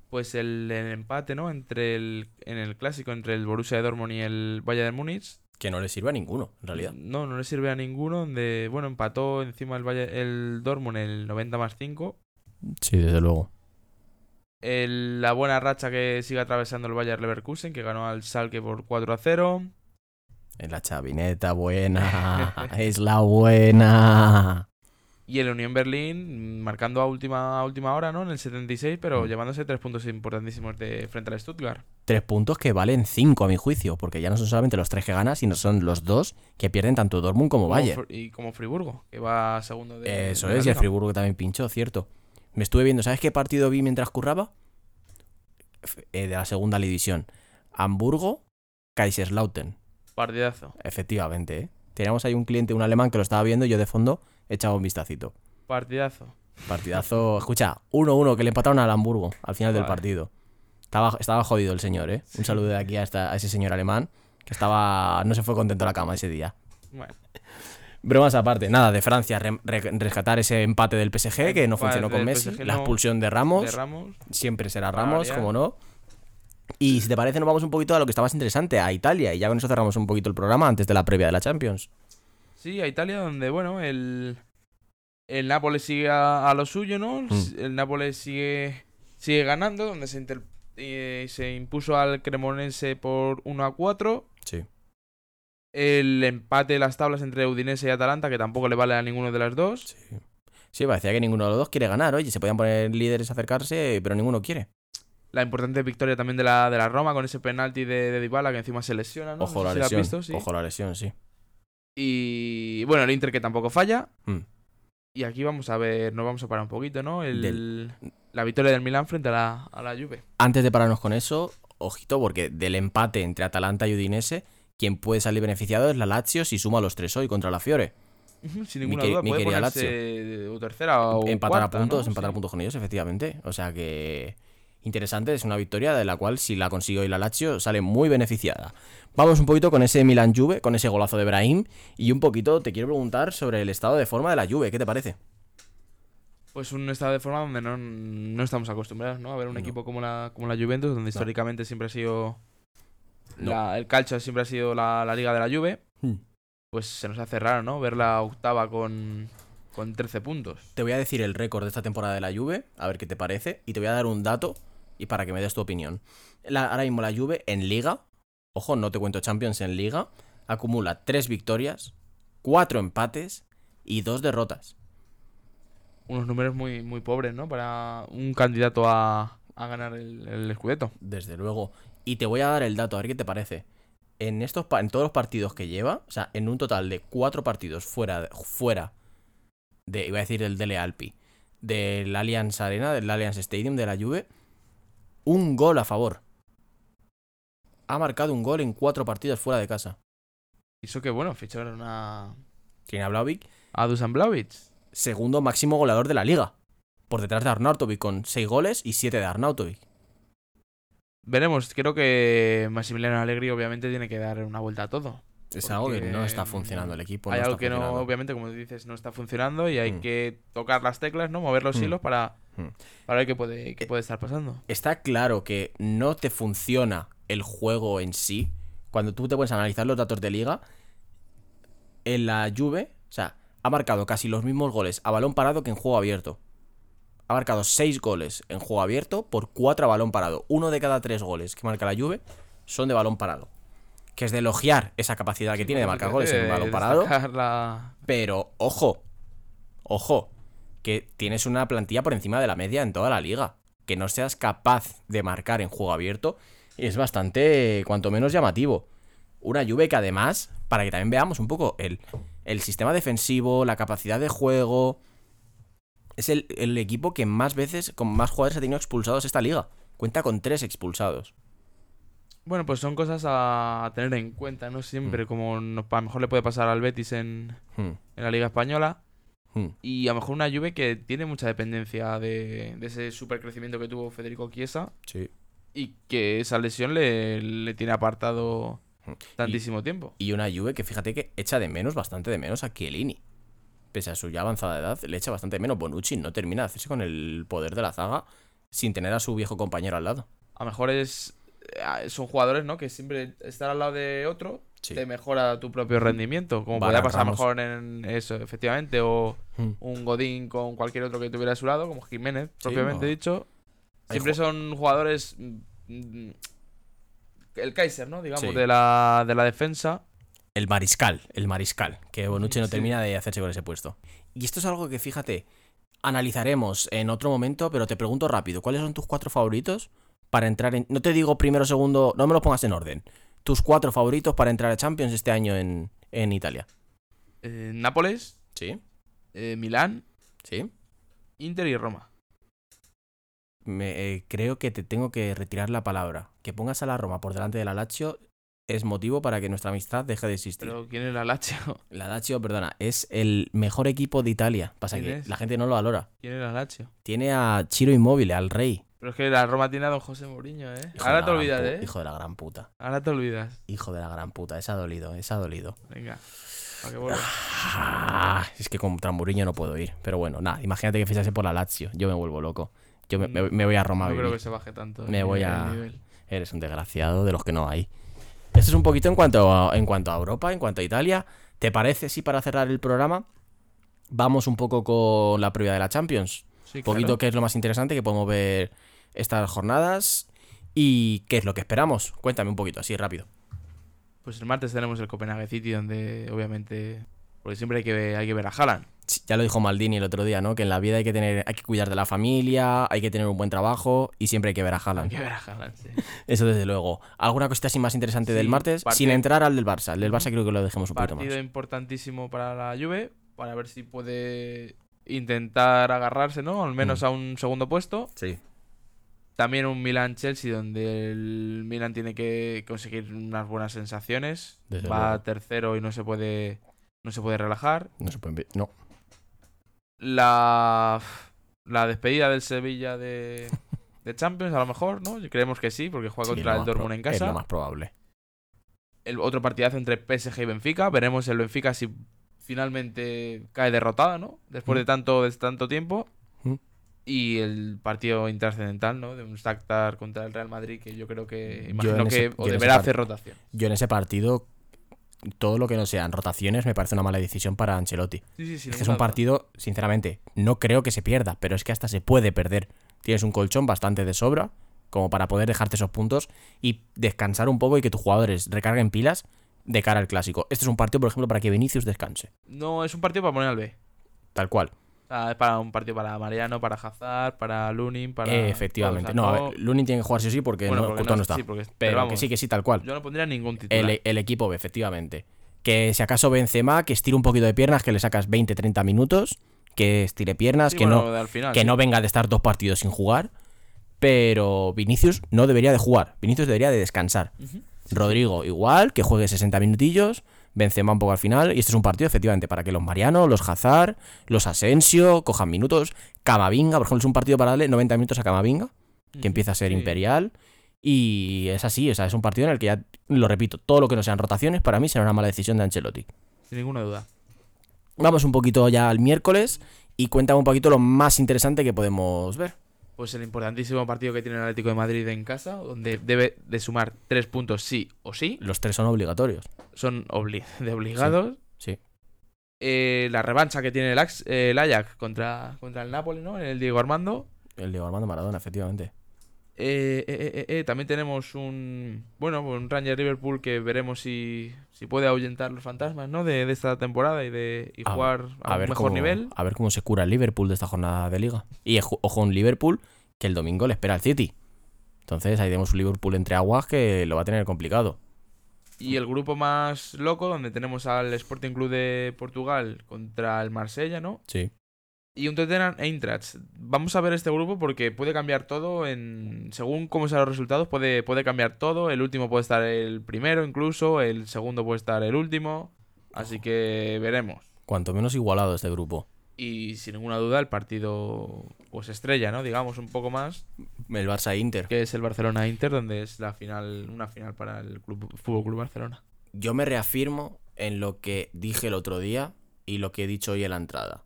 Pues el, el empate, ¿no? Entre el, en el clásico entre el Borussia de Dortmund y el Bayern de Múnich. Que no le sirve a ninguno, en realidad. No, no le sirve a ninguno. Donde, bueno, empató encima el, Bayern- el Dortmund el 90 más 5. Sí, desde luego. El- la buena racha que sigue atravesando el Bayern Leverkusen, que ganó al Schalke por 4 a 0. En la chavineta buena. es la buena. Y el Unión Berlín mm, marcando a última, a última hora, ¿no? En el 76, pero Mm. llevándose tres puntos importantísimos de frente al Stuttgart. Tres puntos que valen cinco a mi juicio, porque ya no son solamente los tres que ganan, sino son los dos que pierden tanto Dortmund como Como Bayern. Y como Friburgo, que va segundo de. Eso de es, y el. Friburgo también pinchó, cierto. Me estuve viendo, ¿sabes qué partido vi mientras curraba? Eh, de la segunda división. Hamburgo, Kaiserslautern. Partidazo. Efectivamente, ¿eh? Teníamos ahí un cliente, un alemán, que lo estaba viendo y yo de fondo echaba un vistacito. Partidazo. Partidazo, escucha, 1-1 que le empataron al Hamburgo al final del partido. Estaba, estaba jodido el señor, ¿eh? Un saludo de aquí a, esta- a ese señor alemán que estaba. No se fue contento a la cama ese día. Bueno, Bromas aparte, nada, de Francia, re- re- rescatar ese empate del PSG que no funcionó con Messi, la expulsión de Ramos, de Ramos. siempre será Ramos, como no. Y si te parece, nos vamos un poquito a lo que está más interesante, a Italia, y ya con eso cerramos un poquito el programa antes de la previa de la Champions. Sí, a Italia, donde, bueno, el, el Nápoles sigue a, a lo suyo, ¿no? Mm. El Nápoles sigue, sigue ganando, donde se, inter- eh, se impuso al Cremonense por 1 a 4. Sí. El empate de las tablas entre Udinese y Atalanta, que tampoco le vale a ninguno de las dos. Sí. Sí, parecía que ninguno de los dos quiere ganar, oye, se podían poner líderes acercarse, pero ninguno quiere. La importante victoria también de la, de la Roma con ese penalti de, de Dybala que encima se lesiona, ¿no? Ojo No la si lesión, visto, sí. ojo la lesión, sí. Y bueno, el Inter que tampoco falla. Mm. Y aquí vamos a ver, nos vamos a parar un poquito, ¿no? El, Del- La victoria del Milan frente a la, a la Juve. Antes de pararnos con eso, ojito, porque del empate entre Atalanta y Udinese, quien puede salir beneficiado es la Lazio si suma los tres hoy contra la Fiore. Sin Mi ninguna que- duda, mi puede querida ponerse o tercera o empatar cuarta, a puntos, ¿no? empatar a Sí. puntos con ellos, efectivamente. O sea que interesante, es una victoria de la cual si la consigue hoy la Lazio sale muy beneficiada. Vamos un poquito con ese Milan Juve, con ese golazo de Brahim y un poquito te quiero preguntar sobre el estado de forma de la Juve, ¿qué te parece? Pues un estado de forma donde no, no estamos acostumbrados, ¿no? A ver un No. equipo como la, como la Juventus, donde históricamente siempre ha sido... No. la- el calcio siempre ha sido la, la liga de la Juve. Hmm. Pues se nos hace raro, ¿no? Ver la octava con, con 13 puntos. Te voy a decir el récord de esta temporada de la Juve, a ver qué te parece, y te voy a dar un dato y para que me des tu opinión. La- ahora mismo la Juve en Liga, ojo, no te cuento Champions en Liga, acumula tres victorias, cuatro empates y dos derrotas. Unos números muy, muy pobres, ¿no? Para un candidato a, a ganar el, el Scudetto. Desde luego. Y te voy a dar el dato, a ver qué te parece. En, estos, en todos los partidos que lleva, o sea, en un total de cuatro partidos fuera, de- fuera de, iba a decir el Dele Alpi, del Allianz Arena, del Allianz Stadium de la Juve, un gol a favor. Ha marcado un gol en cuatro partidos fuera de casa. Y eso que, bueno, ficharon a, Tiene a Vlahovic, a Dusan Vlahovic. segundo máximo goleador de la liga. Por detrás de Arnautovic con seis goles y siete de Arnautovic. Veremos, creo que Massimiliano Allegri obviamente tiene que dar una vuelta a todo. Es algo que no está funcionando el equipo. hay no algo que no, obviamente, como dices, no está funcionando y hay Mm. que tocar las teclas, ¿no? Mover los Mm. hilos para, Mm. para ver qué puede, qué puede estar pasando. está claro que no te funciona el juego en sí. Cuando tú te puedes analizar los datos de liga, en la Juve, o sea, ha marcado casi los mismos goles a balón parado que en juego abierto. Ha marcado 6 goles en juego abierto por 4 a balón parado. Uno de cada 3 goles que marca la Juve son de balón parado. Que es de elogiar esa capacidad que tiene de marcar goles en Eh, balón parado. la- Pero, ojo, ojo, que tienes una plantilla por encima de la media en toda la liga. Que no seas capaz de marcar en juego abierto es bastante, cuanto menos llamativo. Una Juve que además, para que también veamos un poco el, el sistema defensivo, la capacidad de juego, es el, el equipo que más veces, con más jugadores ha tenido expulsados esta liga. Cuenta con tres expulsados. Bueno, pues son cosas a tener en cuenta, ¿no? Mm. Siempre, como no- a lo mejor le puede pasar al Betis en, Hmm, en la Liga Española. hmm. Y a lo mejor una Juve que tiene mucha dependencia de, de ese super crecimiento que tuvo Federico Chiesa Sí. y que esa lesión le, le tiene apartado Hmm. tantísimo tiempo. Y una Juve que fíjate que echa de menos, bastante de menos a Chiellini. Pese a su ya avanzada edad, le echa bastante menos. Bonucci no termina de hacerse con el poder de la zaga sin tener a su viejo compañero al lado. A lo mejor es eh, son jugadores, ¿no? Que siempre estar al lado de otro Sí. te mejora tu propio rendimiento. Como podría pasar Ramos. mejor en eso, efectivamente. O Hmm. un Godín con cualquier otro que tuviera a su lado, como Jiménez, propiamente no. dicho. Siempre son jugadores. mm, mm, El Kaiser, ¿no? Digamos, Sí. de, la, de la defensa. El mariscal, el mariscal, que Bonucci no Sí. termina de hacerse con ese puesto. Y esto es algo que, fíjate, analizaremos en otro momento, pero te pregunto rápido, ¿cuáles son tus cuatro favoritos para entrar en... No te digo primero, segundo, no me lo pongas en orden. Tus cuatro favoritos para entrar a Champions este año en, en Italia. eh, Nápoles, ¿Sí? eh, Milán, ¿Sí? Inter y Roma. Me, eh, creo que te tengo que retirar la palabra. Que pongas a la Roma por delante de la Lazio es motivo para que nuestra amistad deje de existir. Pero ¿quién es la Lazio? La Lazio, perdona, es el mejor equipo de Italia. Pasa ¿Quién que es? la gente no lo valora. ¿Quién es la Lazio? Tiene a Chiro Immobile, al rey. Pero es que la Roma tiene a don José Mourinho, ¿eh? Hijo Ahora te olvidas, ¿eh? Hijo de la gran puta. Ahora te olvidas. Hijo de la gran puta. Esa ha dolido, esa ha dolido. Venga. Para que. Ah, es que contra Mourinho no puedo ir. Pero bueno, nada, imagínate que fichase por la Lazio. Yo me vuelvo loco. Yo me, me- me voy a Roma a No creo vivir. que se baje tanto. Me el- voy a- nivel. Eres un desgraciado de los que no hay. Esto es un poquito en cuanto a, en cuanto a Europa, en cuanto a Italia. ¿Te parece si para cerrar el programa vamos un poco con la previa de la Champions? Sí, Un poquito claro. qué es lo más interesante que podemos ver estas jornadas y qué es lo que esperamos. Cuéntame un poquito, así rápido. Pues el martes tenemos el Copenhague City, donde obviamente. Porque siempre hay que ver, hay que ver a Haaland. Ya lo dijo Maldini el otro día, ¿no? Que en la vida hay que tener, hay que cuidar de la familia, hay que tener un buen trabajo y siempre hay que ver a Hay Haaland. que ver a Haaland, sí. Eso desde luego. ¿Alguna cosita así más interesante del martes? partido- Sin entrar al del Barça. El del Barça creo que lo dejemos un poquito Partido más. importantísimo para la Juve, para ver si puede intentar agarrarse, ¿no? Al menos Mm. a un segundo puesto. Sí. También un Milan-Chelsea, donde el Milan tiene que conseguir unas buenas sensaciones. Desde Va luego. tercero y no se puede no se puede relajar. No se puede. No. La, la despedida del Sevilla de, de Champions, a lo mejor, ¿no? Creemos que sí, porque juega Sí, contra el Dortmund en Es casa. lo más probable. el otro partidazo entre PSG y Benfica. Veremos el Benfica si finalmente cae derrotada, ¿no? Después de Mm. tanto, de tanto tiempo. Mm. Y el partido intrascendental, ¿no? De un Shakhtar contra el Real Madrid, que yo creo que imagino que o deberá hacer rotación. Yo en ese partido, todo lo que no sean rotaciones me parece una mala decisión para Ancelotti. Sí, sí, sí. Es que es un partido, sinceramente, no creo que se pierda, pero es que hasta se puede perder. Tienes un colchón bastante de sobra, como para poder dejarte esos puntos y descansar un poco y que tus jugadores recarguen pilas de cara al clásico. Este es un partido, por ejemplo, para que Vinicius descanse. No, es un partido para poner al B. Tal cual. Sea, es para un partido para Mariano, para Hazard, para Lunin, para. Eh, efectivamente. No, a ver, Lunin tiene que jugar sí o sí porque, bueno, no, porque no está. sí, porque- pero vamos, que sí, que sí, tal cual. Yo no pondría ningún titular. El, el equipo B, efectivamente. Que si acaso Benzema, que estire un poquito de piernas, que le sacas 20-30 minutos, que estire piernas, Sí, que bueno, no al final, que sí. no venga de estar dos partidos sin jugar. Pero Vinicius no debería de jugar. Vinicius debería de descansar. Rodrigo igual, que juegue 60 minutillos. Benzema un poco al final. Y este es un partido, efectivamente, para que los Mariano, los Hazard, los Asensio cojan minutos. Camavinga, por ejemplo, es un partido para darle 90 minutos a Camavinga, que empieza a ser Sí. imperial. Y es así, o sea, es un partido en el que ya, lo repito, todo lo que no sean rotaciones, para mí será una mala decisión de Ancelotti. Sin ninguna duda. Vamos un poquito ya al miércoles y cuéntame un poquito lo más interesante que podemos ver. Pues el importantísimo partido que tiene el Atlético de Madrid en casa, donde debe de sumar tres puntos sí o sí. Los tres son obligatorios. Son obli- de obligados. Sí. Eh, la revancha que tiene el, Ax- eh, el Ajax contra, contra el Napoli, ¿no? En el Diego Armando. El Diego Armando Maradona, efectivamente. Eh, eh, eh, eh, eh, también tenemos un bueno un Ranger Liverpool que veremos si, si puede ahuyentar los fantasmas ¿no? de, de esta temporada y de y A- jugar a, A un ver, mejor cómo, nivel. a ver cómo se cura el Liverpool de esta jornada de liga. Y ojo, un Liverpool que el domingo le espera al City. Entonces ahí tenemos un Liverpool entre aguas que lo va a tener complicado. Y el grupo más loco, donde tenemos al Sporting Club de Portugal contra el Marsella, ¿no? Sí. Y un Tottenham Eintracht. Vamos a ver este grupo porque puede cambiar todo en según cómo sean los resultados, puede, puede cambiar todo. El último puede estar el primero incluso, el segundo puede estar el último. Así que veremos. Cuanto menos igualado este grupo. Y sin ninguna duda el partido pues estrella, ¿no? Digamos un poco más, El Barça Inter. que es el Barcelona Inter, donde es la final, una final para el club, Fútbol Club Barcelona. Yo me reafirmo en lo que dije el otro día y lo que he dicho hoy en la entrada.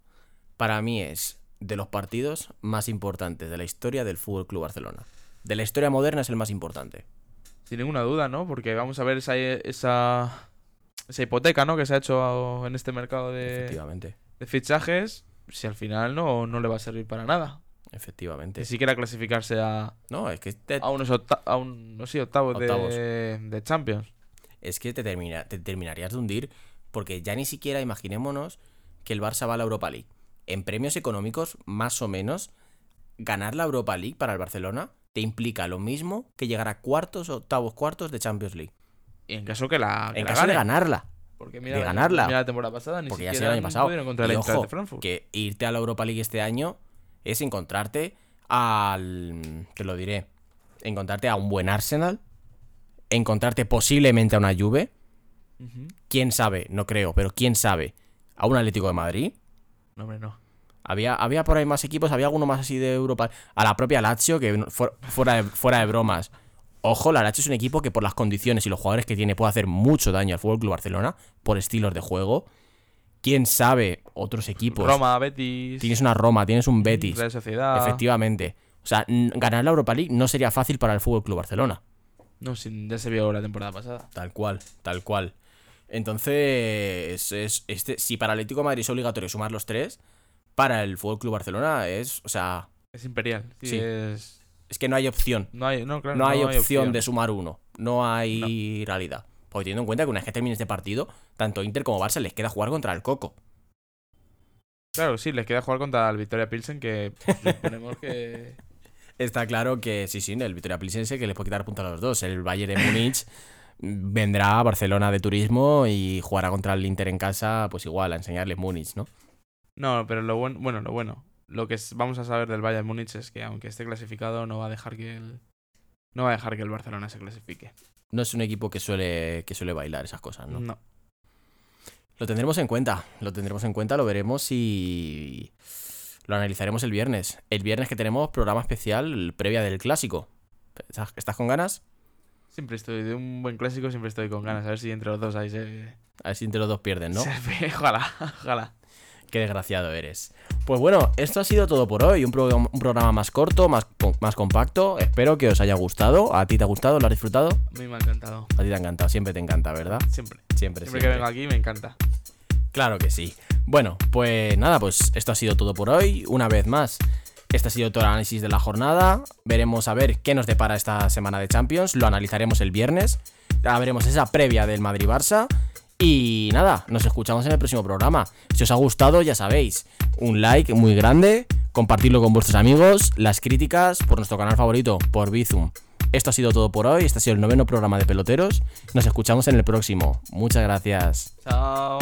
Para mí es de los partidos más importantes de la historia del Fútbol Club Barcelona. De la historia moderna es el más importante. Sin ninguna duda, ¿no? Porque vamos a ver esa, esa, esa hipoteca, ¿no? Que se ha hecho en este mercado de, fichajes, si al final no, no le va a servir para nada. Efectivamente. Ni siquiera clasificarse a, No, es que te, a unos octa- a un- no sé, octavos, de- Champions. es que te, termina, te terminarías de hundir porque ya ni siquiera imaginémonos que el Barça va a la Europa League. En premios económicos, más o menos, ganar la Europa League para el Barcelona te implica lo mismo que llegar a cuartos o octavos cuartos de Champions League. Y en caso que la, que En la caso de ganarla. Porque mira, de ganarla. mira la temporada pasada, ni Porque ya sido el año pasado. pudieron contra el Y ojo, de Frankfurt. que irte a la Europa League este año es encontrarte al... Te lo diré. Encontrarte a un buen Arsenal. Encontrarte posiblemente a una Juve. Quién sabe, no creo, pero quién sabe. A un Atlético de Madrid. No, hombre, no. Había, había por ahí más equipos, había alguno más así de Europa. A la propia Lazio, que fuera de, fuera de bromas. Ojo, la Lazio es un equipo que por las condiciones y los jugadores que tiene puede hacer mucho daño al Fútbol Club Barcelona por estilos de juego. Quién sabe, otros equipos. Roma, Betis, Tienes una Roma, tienes un Betis. Real Sociedad. Efectivamente. O sea, ganar la Europa League no sería fácil para el Fútbol Club Barcelona. No, sí, ya se vio la temporada pasada. Tal cual, tal cual. Entonces, es, este, si para Atlético de Madrid es obligatorio sumar los tres, para el Fútbol Club Barcelona es, o sea, Es imperial. Sí, Sí. es- es que no hay opción. No hay, no, claro, No hay opción de sumar uno. No hay realidad. Porque teniendo en cuenta que una vez que termine este partido, tanto Inter como Barça les queda jugar contra el Coco. Claro, sí, les queda jugar contra el Victoria Pilsen, que suponemos que. Está claro que sí, sí, el Victoria Plisense que les puede quitar puntos a los dos. El Bayern de Múnich vendrá a Barcelona de turismo y jugará contra el Inter en casa, pues igual, a enseñarles Múnich, ¿no? No, pero lo bueno, bueno, lo bueno. Lo que es- vamos a saber del Bayern Múnich es que aunque esté clasificado, no va a dejar que el. No va a dejar que el Barcelona se clasifique. No es un equipo que suele, que suele bailar esas cosas, ¿no? No. Lo tendremos en cuenta, lo tendremos en cuenta, lo veremos y lo analizaremos el viernes. El viernes que tenemos programa especial previa del clásico. ¿Estás, estás con ganas? Siempre estoy de un buen clásico, siempre estoy con ganas. A ver si entre los dos ahí se. A ver si entre los dos pierden, ¿no? Ojalá, ojalá. Qué desgraciado eres. Pues bueno, esto ha sido todo por hoy. Un, programa- un programa más corto, más, más compacto. Espero que os haya gustado. ¿A ti te ha gustado? ¿Lo has disfrutado? A mí me ha encantado. A ti te ha encantado. Siempre te encanta, ¿verdad? Siempre. Siempre, Siempre que vengo aquí me encanta. Claro que sí. Bueno, pues nada, pues esto ha sido todo por hoy. Una vez más, este ha sido todo el análisis de la jornada. Veremos a ver qué nos depara esta semana de Champions. Lo analizaremos el viernes. Ya veremos esa previa del Madrid-Barça. Y nada, nos escuchamos en el próximo programa. Si os ha gustado, ya sabéis, un like muy grande, compartirlo con vuestros amigos, las críticas por nuestro canal favorito, por Bizum. Esto ha sido todo por hoy. Este ha sido el noveno programa de Peloteros. Nos escuchamos en el próximo. Muchas gracias. Chao.